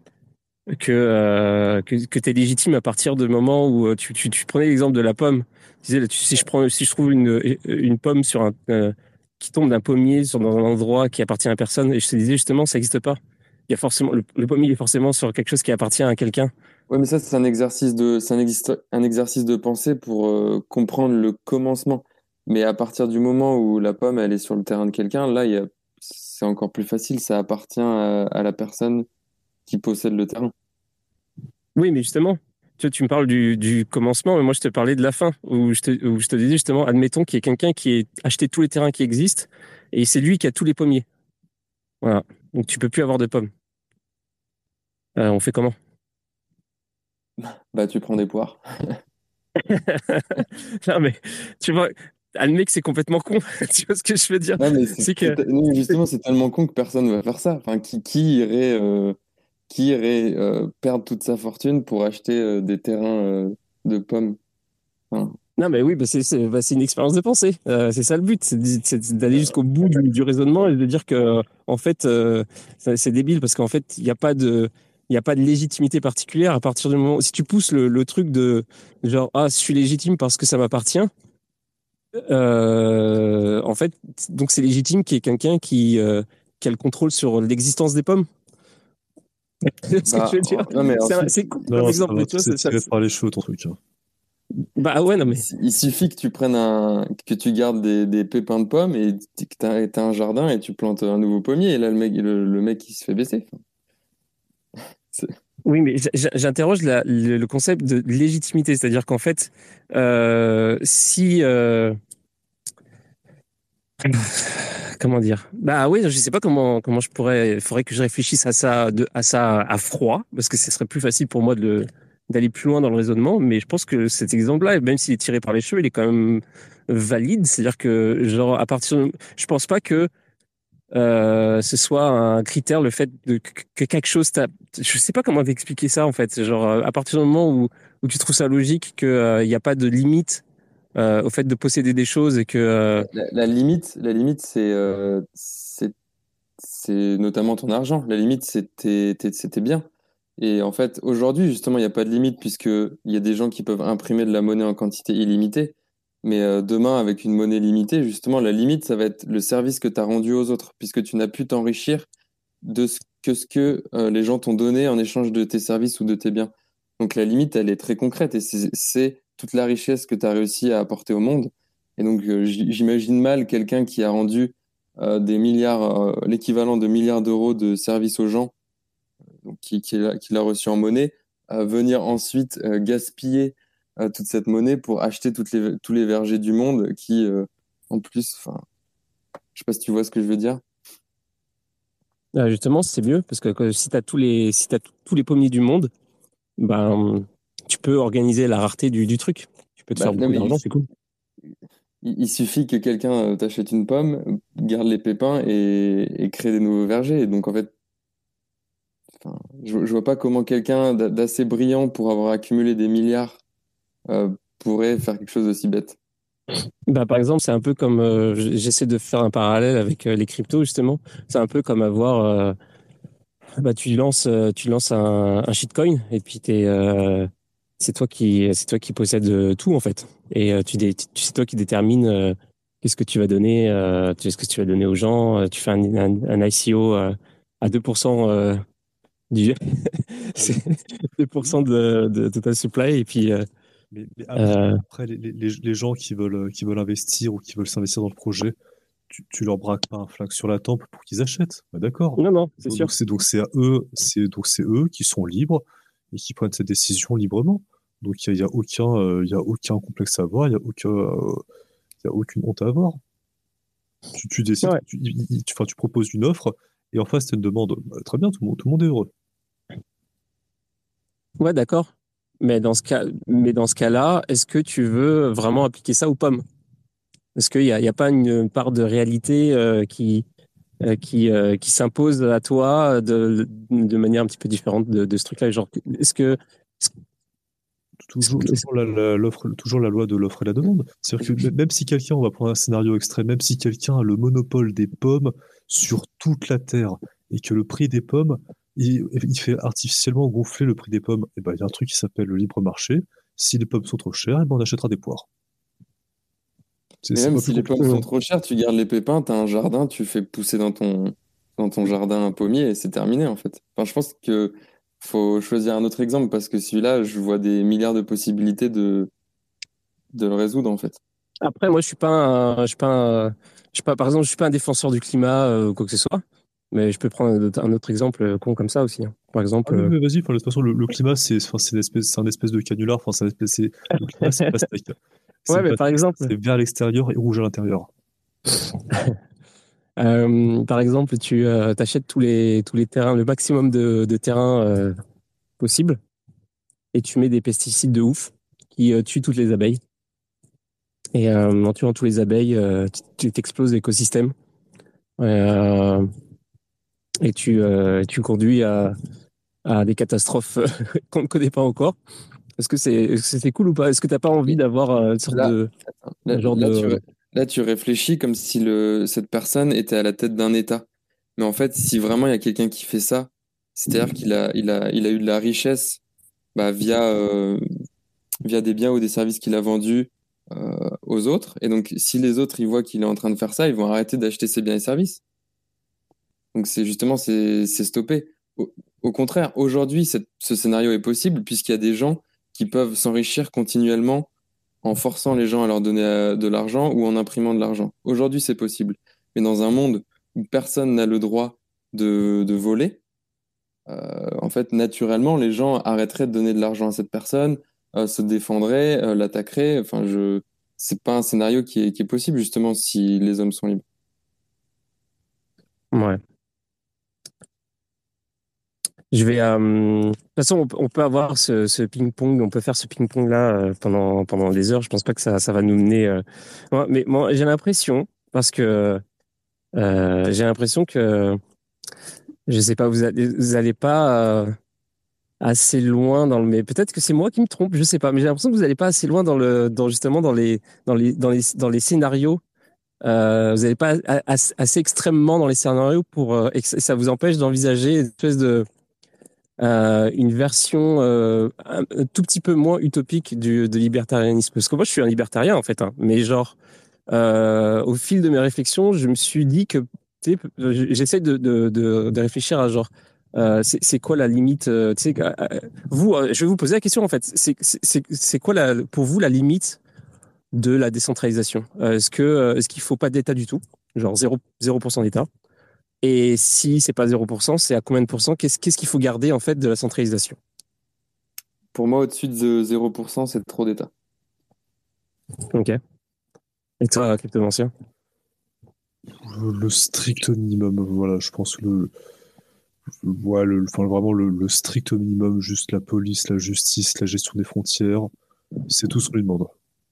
que, euh, que, que tu es légitime à partir du moment où euh, tu, tu, tu prenais l'exemple de la pomme. Tu disais, si je prends, si je trouve une, une pomme sur un, euh, qui tombe d'un pommier sur, dans un endroit qui appartient à personne, et je te disais justement, ça n'existe pas. Il y a forcément, le, pommier est forcément sur quelque chose qui appartient à quelqu'un.
Ouais, mais ça, c'est un exercice de, un, un, exercice de pensée pour comprendre le commencement. Mais à partir du moment où la pomme, elle est sur le terrain de quelqu'un, là, c'est encore plus facile. Ça appartient à, à la personne qui possède le terrain.
Oui, mais justement, tu, tu me parles du, du, commencement, mais moi je te parlais de la fin, où je te, où je te disais justement, admettons qu'il y ait quelqu'un qui a acheté tous les terrains qui existent, et c'est lui qui a tous les pommiers. Voilà. Donc tu peux plus avoir de pommes. Euh, on fait comment?
Bah tu prends des poires.
non mais tu vois, admets que c'est complètement con. tu vois ce que je veux dire?
C'est, que... justement, c'est tellement con que personne ne va faire ça. Enfin, qui, qui irait euh, qui irait euh, perdre toute sa fortune pour acheter euh, des terrains euh, de pommes
Non, mais oui, bah c'est bah une expérience de pensée. c'est ça le but, c'est d'aller jusqu'au bout du, raisonnement et de dire que, en fait, c'est débile parce qu'en fait, il n'y a pas de. Il n'y a pas de légitimité particulière à partir du moment si tu pousses le, le truc de genre ah je suis légitime parce que ça m'appartient en fait donc c'est légitime qu'il y ait quelqu'un qui, qui a le contrôle sur l'existence des pommes c'est ce que je veux dire. Non, mais c'est cool
non, exemple. Mais tu vois, par les cheveux ton truc. Hein.
Bah ouais, non mais.
Il suffit que tu prennes un. que tu gardes des, des pépins de pommes et que tu as, un jardin et tu plantes un nouveau pommier et là le mec, le, mec il se fait baisser.
Oui, mais j'interroge le, concept de légitimité, c'est-à-dire qu'en fait, euh, si. Euh, comment dire? Bah oui, je sais pas comment comment je pourrais. Il faudrait que je réfléchisse à ça de, à ça à froid parce que ce serait plus facile pour moi de d'aller plus loin dans le raisonnement. Mais je pense que cet exemple-là, même s'il est tiré par les cheveux, il est quand même valide. C'est-à-dire que genre à partir, de, je pense pas que euh, ce soit un critère le fait de, que quelque chose je sais pas comment expliquer ça en fait genre à partir du moment où, où tu trouves ça logique qu'il n'y a pas de limite euh, au fait de posséder des choses et que
euh, la, limite, la limite, c'est euh, c'est notamment ton argent. La limite, c'était c'était bien. Et en fait, aujourd'hui, justement, il n'y a pas de limite puisque il y a des gens qui peuvent imprimer de la monnaie en quantité illimitée. Mais demain, avec une monnaie limitée, justement, la limite, ça va être le service que tu as rendu aux autres, puisque tu n'as pu t'enrichir de ce que ce que les gens t'ont donné en échange de tes services ou de tes biens. Donc la limite, elle est très concrète et c'est toute la richesse que tu as réussi à apporter au monde. Et donc, euh, j'imagine mal quelqu'un qui a rendu euh, des milliards, euh, l'équivalent de milliards d'euros de services aux gens, donc qui, l'a reçu en monnaie, venir ensuite gaspiller toute cette monnaie pour acheter tous les vergers du monde qui, en plus, enfin, je sais pas si tu vois ce que je veux dire.
Ah, justement, c'est mieux parce que, si tu as tous les, si tous les pommiers du monde, ben, tu peux organiser la rareté du, du truc. Tu peux te bah, faire beaucoup d'argent, c'est cool.
Il, suffit que quelqu'un euh, t'achète une pomme, garde les pépins et, crée des nouveaux vergers. Et donc, en fait, je, je vois pas comment quelqu'un d'assez brillant pour avoir accumulé des milliards euh, pourrait faire quelque chose d'aussi bête.
Bah, par exemple, c'est un peu comme euh, j'essaie de faire un parallèle avec les cryptos justement. C'est un peu comme avoir bah, tu lances tu lances un, un shitcoin et puis t'es c'est toi qui c'est toi qui possèdes euh, tout en fait. Et euh, tu, c'est toi qui détermine euh, qu'est-ce que tu vas donner qu'est-ce que tu vas donner aux gens. Tu fais un, un, ICO à 2% du 2% de, de total supply. Et puis
mais, après, les, les, les, gens qui veulent qui veulent investir ou qui veulent s'investir dans le projet tu, tu leur braques pas un flingue sur la tempe pour qu'ils achètent. Bah, d'accord.
Non non c'est sûr.
donc c'est à eux c'est donc c'est eux qui sont libres et qui prennent cette décision librement donc il n'y a, aucun, euh, a aucun complexe à avoir, il n'y a, aucun, euh, a aucune honte à avoir. Tu, tu décides, tu, tu, proposes une offre et en face, tu une demande. Bah, très bien, tout le, monde, tout le monde est heureux.
Ouais, d'accord. Mais dans ce cas, mais dans ce cas-là, est-ce que tu veux vraiment appliquer ça aux pommes? Est-ce qu'il n'y a, a, pas une part de réalité qui, qui, qui s'impose à toi de, de manière un petit peu différente de, de ce truc-là Genre, est-ce que
Toujours, toujours, la, toujours la loi de l'offre et la demande. C'est-à-dire que même si quelqu'un, on va prendre un scénario extrême, même si quelqu'un a le monopole des pommes sur toute la Terre et que le prix des pommes, il, fait artificiellement gonfler le prix des pommes, et eh ben, il y a un truc qui s'appelle le libre marché. Si les pommes sont trop chères, eh ben, on achètera des poires.
Même si les pommes sont trop chères, tu gardes les pépins, tu as un jardin, tu fais pousser dans ton, dans ton jardin un pommier et c'est terminé en fait. Enfin, je pense que faut choisir un autre exemple parce que celui-là, je vois des milliards de possibilités de, de le résoudre en fait.
Après, moi, je suis pas, un, je suis pas, je suis pas, par exemple, je suis pas un défenseur du climat euh, ou quoi que ce soit. Mais je peux prendre un autre exemple euh, con comme ça aussi. Hein. Par exemple.
Ah, euh, vas-y, de toute façon, le, climat, c'est une espèce, un espèce de canular. Enfin, c'est espèce, le climat, c'est plastique.
Ouais, mais par exemple.
C'est vert à l'extérieur et rouge à l'intérieur.
Euh, par exemple, tu euh, achètes tous les, tous les terrains, le maximum de, de terrains euh, possible, et tu mets des pesticides de ouf qui tuent toutes les abeilles. Et en tuant toutes les abeilles, tu t'exploses l'écosystème. et tu, tu conduis à, à des catastrophes qu'on ne connaît pas encore. Est-ce que c'est cool ou pas? Est-ce que tu n'as pas envie d'avoir une sorte de
genre de Là, tu réfléchis comme si le, cette personne était à la tête d'un État. Mais en fait, si vraiment il y a quelqu'un qui fait ça, c'est-à-dire qu'il a, il a, il a eu de la richesse bah, via, euh, via des biens ou des services qu'il a vendus euh, aux autres. Et donc, si les autres ils voient qu'il est en train de faire ça, ils vont arrêter d'acheter ses biens et services. Donc, c'est justement, c'est stoppé. Au, au, contraire, aujourd'hui, ce scénario est possible puisqu'il y a des gens qui peuvent s'enrichir continuellement en forçant les gens à leur donner euh, de l'argent ou en imprimant de l'argent. Aujourd'hui, c'est possible. Mais dans un monde où personne n'a le droit de, de voler, euh, en fait, naturellement, les gens arrêteraient de donner de l'argent à cette personne, euh, se défendraient, euh, l'attaqueraient. Enfin, je, c'est pas un scénario qui est, qui est possible justement si les hommes sont libres.
Ouais. Je vais. Euh, de toute façon, on, peut avoir ce, ping-pong, on peut faire ce ping-pong-là euh, pendant, pendant des heures. Je pense pas que ça, ça va nous mener. Euh, mais moi, j'ai l'impression, parce que j'ai l'impression que. Je sais pas, vous allez, vous allez pas assez loin dans le. Mais peut-être que c'est moi qui me trompe, je sais pas. Mais j'ai l'impression que vous n'allez pas assez loin dans le, dans justement dans les, dans les, dans les, dans les scénarios. vous n'allez pas assez extrêmement dans les scénarios pour et ça vous empêche d'envisager une espèce de euh, une version euh, un, tout petit peu moins utopique du, de libertarianisme. Parce que moi, je suis un libertarien, en fait. Hein, mais genre, euh, au fil de mes réflexions, je me suis dit que j'essaie de, de, de, réfléchir à genre, c'est quoi la limite Vous, je vais vous poser la question, en fait. C'est quoi, la, pour vous, la limite de la décentralisation? Est-ce que est-ce qu'il faut pas d'État du tout? Genre 0%, 0 d'État et si c'est pas 0%, c'est à combien de pourcents? Qu'est-ce qu'il faut garder en fait de la centralisation?
Pour moi, au-dessus de 0%, c'est trop d'État.
Ok. Et toi, cryptomancien?
Le strict minimum, voilà, je pense que le, le, enfin, vraiment le, strict minimum, juste la police, la justice, la gestion des frontières, c'est tout ce qu'on lui demande,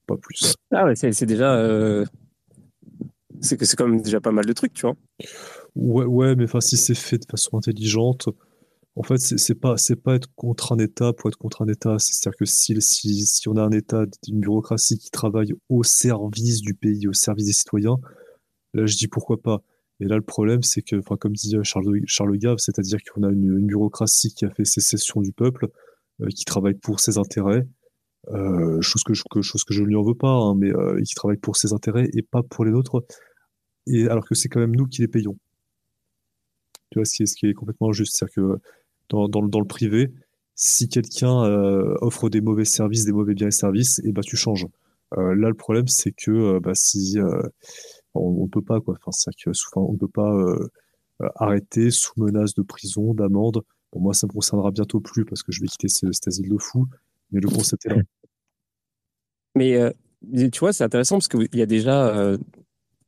pas plus.
Ah ouais, c'est déjà, euh, c'est que c'est quand même déjà pas mal de trucs, tu vois.
Ouais, ouais, mais enfin, si c'est fait de façon intelligente, en fait, c'est pas, c'est pas être contre un État pour être contre un État. C'est-à-dire que si, si, si on a un État, une bureaucratie qui travaille au service du pays, au service des citoyens, là, je dis pourquoi pas. Et là, le problème, c'est que, enfin, comme dit Charles, Charles Gave, c'est-à-dire qu'on a une, bureaucratie qui a fait sécession du peuple, euh, qui travaille pour ses intérêts, euh, chose que, chose que je ne lui en veux pas, hein, mais euh, qui travaille pour ses intérêts et pas pour les nôtres. Et alors que c'est quand même nous qui les payons. Tu vois, ce qui est, complètement injuste. C'est-à-dire que dans, dans, dans, le privé, si quelqu'un euh, offre des mauvais services, des mauvais biens et services, et eh ben, tu changes. Euh, là, le problème, c'est que euh, bah, si on ne peut pas, quoi. Enfin, c'est que ne peut pas arrêter sous menace de prison, d'amende. Pour moi, ça me concernera bientôt plus parce que je vais quitter cet asile de fou. Mais le concept est là.
Mais tu vois, c'est intéressant parce qu'il y a déjà,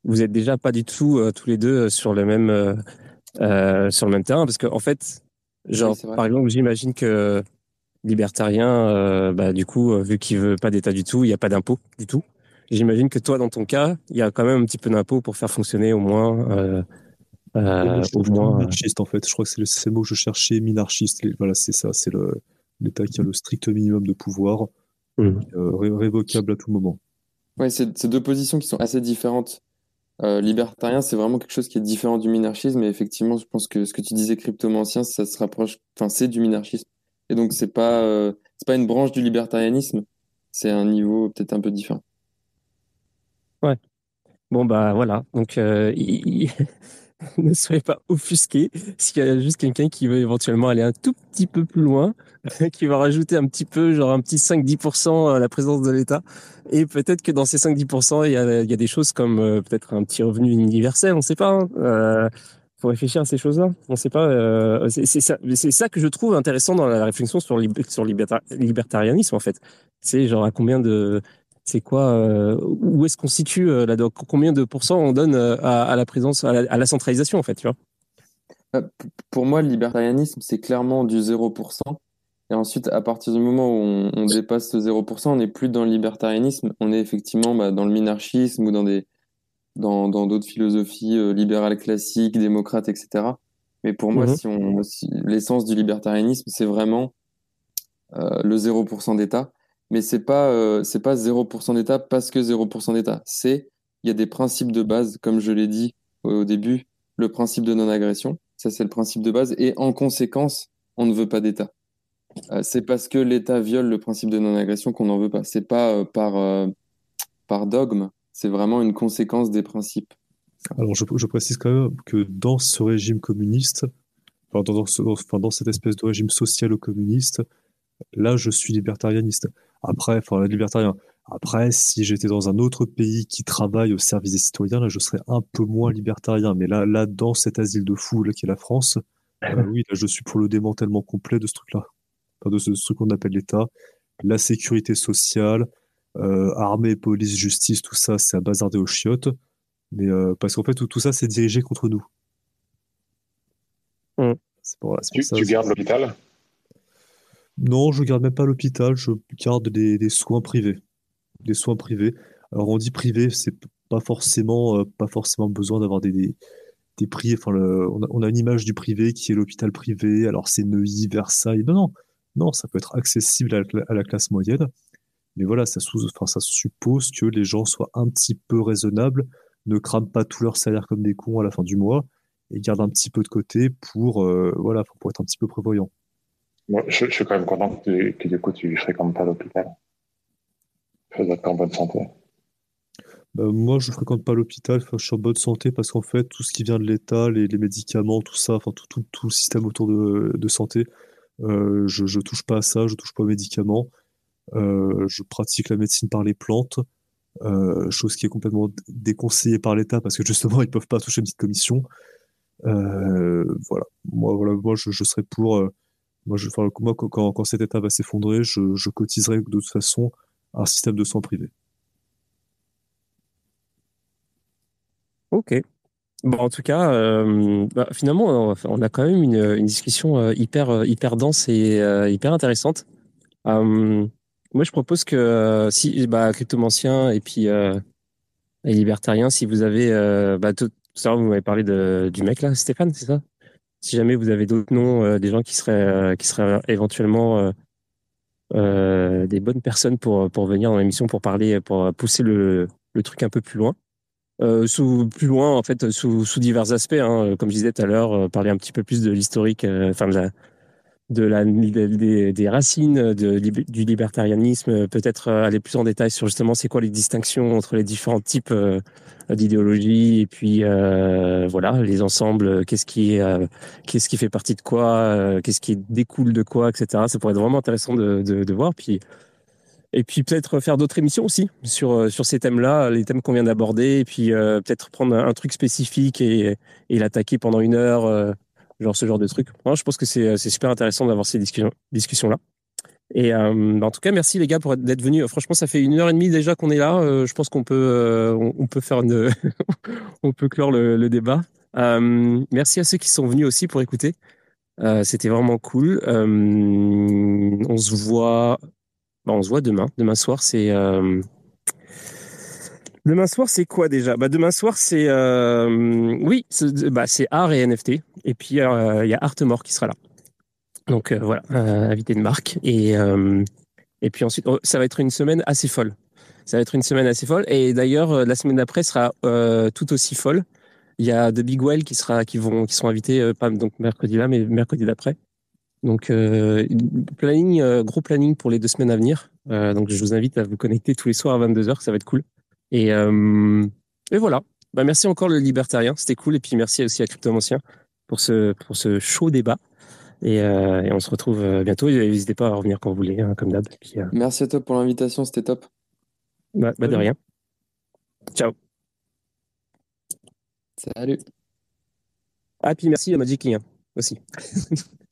vous êtes déjà pas du tout tous les deux sur le même euh, sur le même terrain parce qu'en en fait, genre par exemple, j'imagine que libertarien, euh, bah, du coup, euh, vu qu'il veut pas d'État du tout, il n'y a pas d'impôt du tout. j'imagine que toi, dans ton cas, il y a quand même un petit peu d'impôt pour faire fonctionner au moins. Euh,
euh, au moins minarchiste en fait. Je crois que c'est le, mot que je cherchais, minarchiste. Voilà, c'est ça, c'est l'État qui a le strict minimum de pouvoir, mmh. révocable à tout moment.
Ouais, c'est deux positions qui sont assez différentes. Libertarien, c'est vraiment quelque chose qui est différent du minarchisme, et effectivement, je pense que ce que tu disais cryptomancien, ça se rapproche, enfin, c'est du minarchisme. Et donc, c'est pas, c'est pas une branche du libertarianisme, c'est un niveau peut-être un peu différent.
Ouais. Bon, bah voilà. Donc, euh, ne soyez pas offusqués s'il y a juste quelqu'un qui veut éventuellement aller un tout petit peu plus loin, qui va rajouter un petit peu, genre un petit 5-10% à la présence de l'État. Et peut-être que dans ces 5-10%, il y a, il y a des choses comme euh, peut-être un petit revenu universel, on ne sait pas. Hein. Euh, faut réfléchir à ces choses-là. On sait pas. Euh, c'est ça, que je trouve intéressant dans la réflexion sur, sur libertarianisme en fait. C'est genre à combien de, c'est quoi, euh, où est-ce qu'on situe euh, Combien de pourcents on donne euh, à, la présence, à la, centralisation en fait, tu vois?
Pour moi, le libertarianisme c'est clairement du 0%. Et ensuite, à partir du moment où on, dépasse ce 0%, on n'est plus dans le libertarianisme, on est effectivement bah, dans le minarchisme ou dans des dans d'autres philosophies libérales classiques, démocrates, etc. Mais pour moi, mhm. si on l'essence du libertarianisme, c'est vraiment le 0% d'État mais c'est pas euh, c'est pas 0% d'État parce que 0% d'État. C'est il y a des principes de base, comme je l'ai dit au début, le principe de non-agression, ça c'est le principe de base, et en conséquence, on ne veut pas d'État. Euh, c'est parce que l'État viole le principe de non-agression qu'on n'en veut pas. C'est pas euh, par par dogme, c'est vraiment une conséquence des principes.
Alors je, précise quand même que dans ce régime communiste, dans, dans cette espèce de régime social-communiste, là je suis libertarianiste. Après, enfin, libertarien. Après, si j'étais dans un autre pays qui travaille au service des citoyens, là, je serais un peu moins libertarien. Mais là, là, dans cet asile de fou qui est la France, euh, oui, là, je suis pour le démantèlement complet de ce truc-là, de ce, truc qu'on appelle l'État, la sécurité sociale, euh, armée, police, justice, tout ça, c'est à bazarder aux chiottes. Mais euh, parce qu'en fait, tout, ça, c'est dirigé contre nous.
Mmh. tu gardes l'hôpital?
Non, je garde même pas l'hôpital, je garde des, soins privés. Des soins privés. Alors on dit privé, c'est pas forcément, euh, pas forcément besoin d'avoir des, des, prix. Enfin, on, a, une image du privé qui est l'hôpital privé. Alors c'est Neuilly, Versailles. Non, non, non, ça peut être accessible à la, classe moyenne. Mais voilà, ça, enfin, ça suppose que les gens soient un petit peu raisonnables, ne crament pas tout leur salaire comme des cons à la fin du mois et gardent un petit peu de côté pour, euh, voilà, pour être un petit peu prévoyant.
Je, suis quand même content que, que du coup tu fréquentes pas l'hôpital. Tu être en bonne santé.
Bah, moi, je fréquente pas l'hôpital, je suis en bonne santé parce qu'en fait, tout ce qui vient de l'État, les, médicaments, tout ça, enfin tout, tout, tout, le système autour de, santé, euh, je, je touche pas à ça, je touche pas aux médicaments. Euh, je pratique la médecine par les plantes, euh, chose qui est complètement déconseillée par l'État parce que justement, ils peuvent pas toucher une petite commission. Voilà, moi, voilà, moi, je, serais pour moi, je, enfin, moi quand, quand cet État va s'effondrer, je, je cotiserai de toute façon un système de soins privé.
Ok. Bon, en tout cas, euh, bah, finalement, on a quand même une, une discussion euh, hyper, euh, hyper dense et hyper intéressante. moi, je propose que si, bah, cryptomancien et puis et libertarien, si vous avez, bah, tout, ça, vous m'avez parlé de, du mec là, Stéphane, c'est ça? Si jamais vous avez d'autres noms, euh, des gens qui seraient, euh, qui seraient éventuellement euh, des bonnes personnes pour, pour venir dans l'émission pour parler, pour pousser le, le truc un peu plus loin. sous plus loin en fait sous, sous divers aspects hein, comme je disais tout à l'heure parler un petit peu plus de l'historique enfin de la de la des, des racines de, du libertarianisme peut-être aller plus en détail sur justement c'est quoi les distinctions entre les différents types d'idéologie et puis euh, voilà les ensembles qu'est-ce qui euh, qu'est-ce qui fait partie de quoi euh, qu'est-ce qui découle de quoi etc ça pourrait être vraiment intéressant de, de, voir puis et puis peut-être faire d'autres émissions aussi sur euh, sur ces thèmes-là les thèmes qu'on vient d'aborder et puis euh, peut-être prendre un, truc spécifique et, et l'attaquer pendant une heure genre ce genre de truc Moi, je pense que c'est c'est super intéressant d'avoir ces discussions discussions là et euh, bah, en tout cas, merci les gars pour d'être venus. Franchement, ça fait une heure et demie déjà qu'on est là. Euh, je pense qu'on peut, euh, on, peut faire une, on peut clore le, le débat. merci à ceux qui sont venus aussi pour écouter. C'était vraiment cool. on se voit, bah, on se voit demain. Demain soir, c'est Demain soir, c'est quoi déjà? Bah, Demain soir, c'est euh, oui, c'est bah, art et NFT. Et puis il y a Artemore qui sera là. Donc voilà, invité de marque. Et et puis ensuite, oh, ça va être une semaine assez folle. Ça va être une semaine assez folle. Et d'ailleurs, la semaine d'après sera tout aussi folle. Il y a The Big Well qui sera, qui vont, qui sont invités, pas donc mercredi là, mais mercredi d'après. Donc, euh, planning, euh, gros planning pour les deux semaines à venir. Euh, donc, je vous invite à vous connecter tous les soirs à 22h, ça va être cool. Et, et voilà. Bah, merci encore le libertarien, c'était cool. Et puis merci aussi à Cryptomancien pour ce, pour ce chaud débat. Et, et on se retrouve bientôt. N'hésitez pas à revenir quand vous voulez, hein, comme d'hab.
Merci à toi pour l'invitation, c'était top.
Bah, bah de rien. Ciao.
Salut.
Ah, puis merci à Magic King hein, aussi.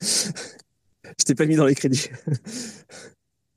Je t'ai pas mis dans les crédits.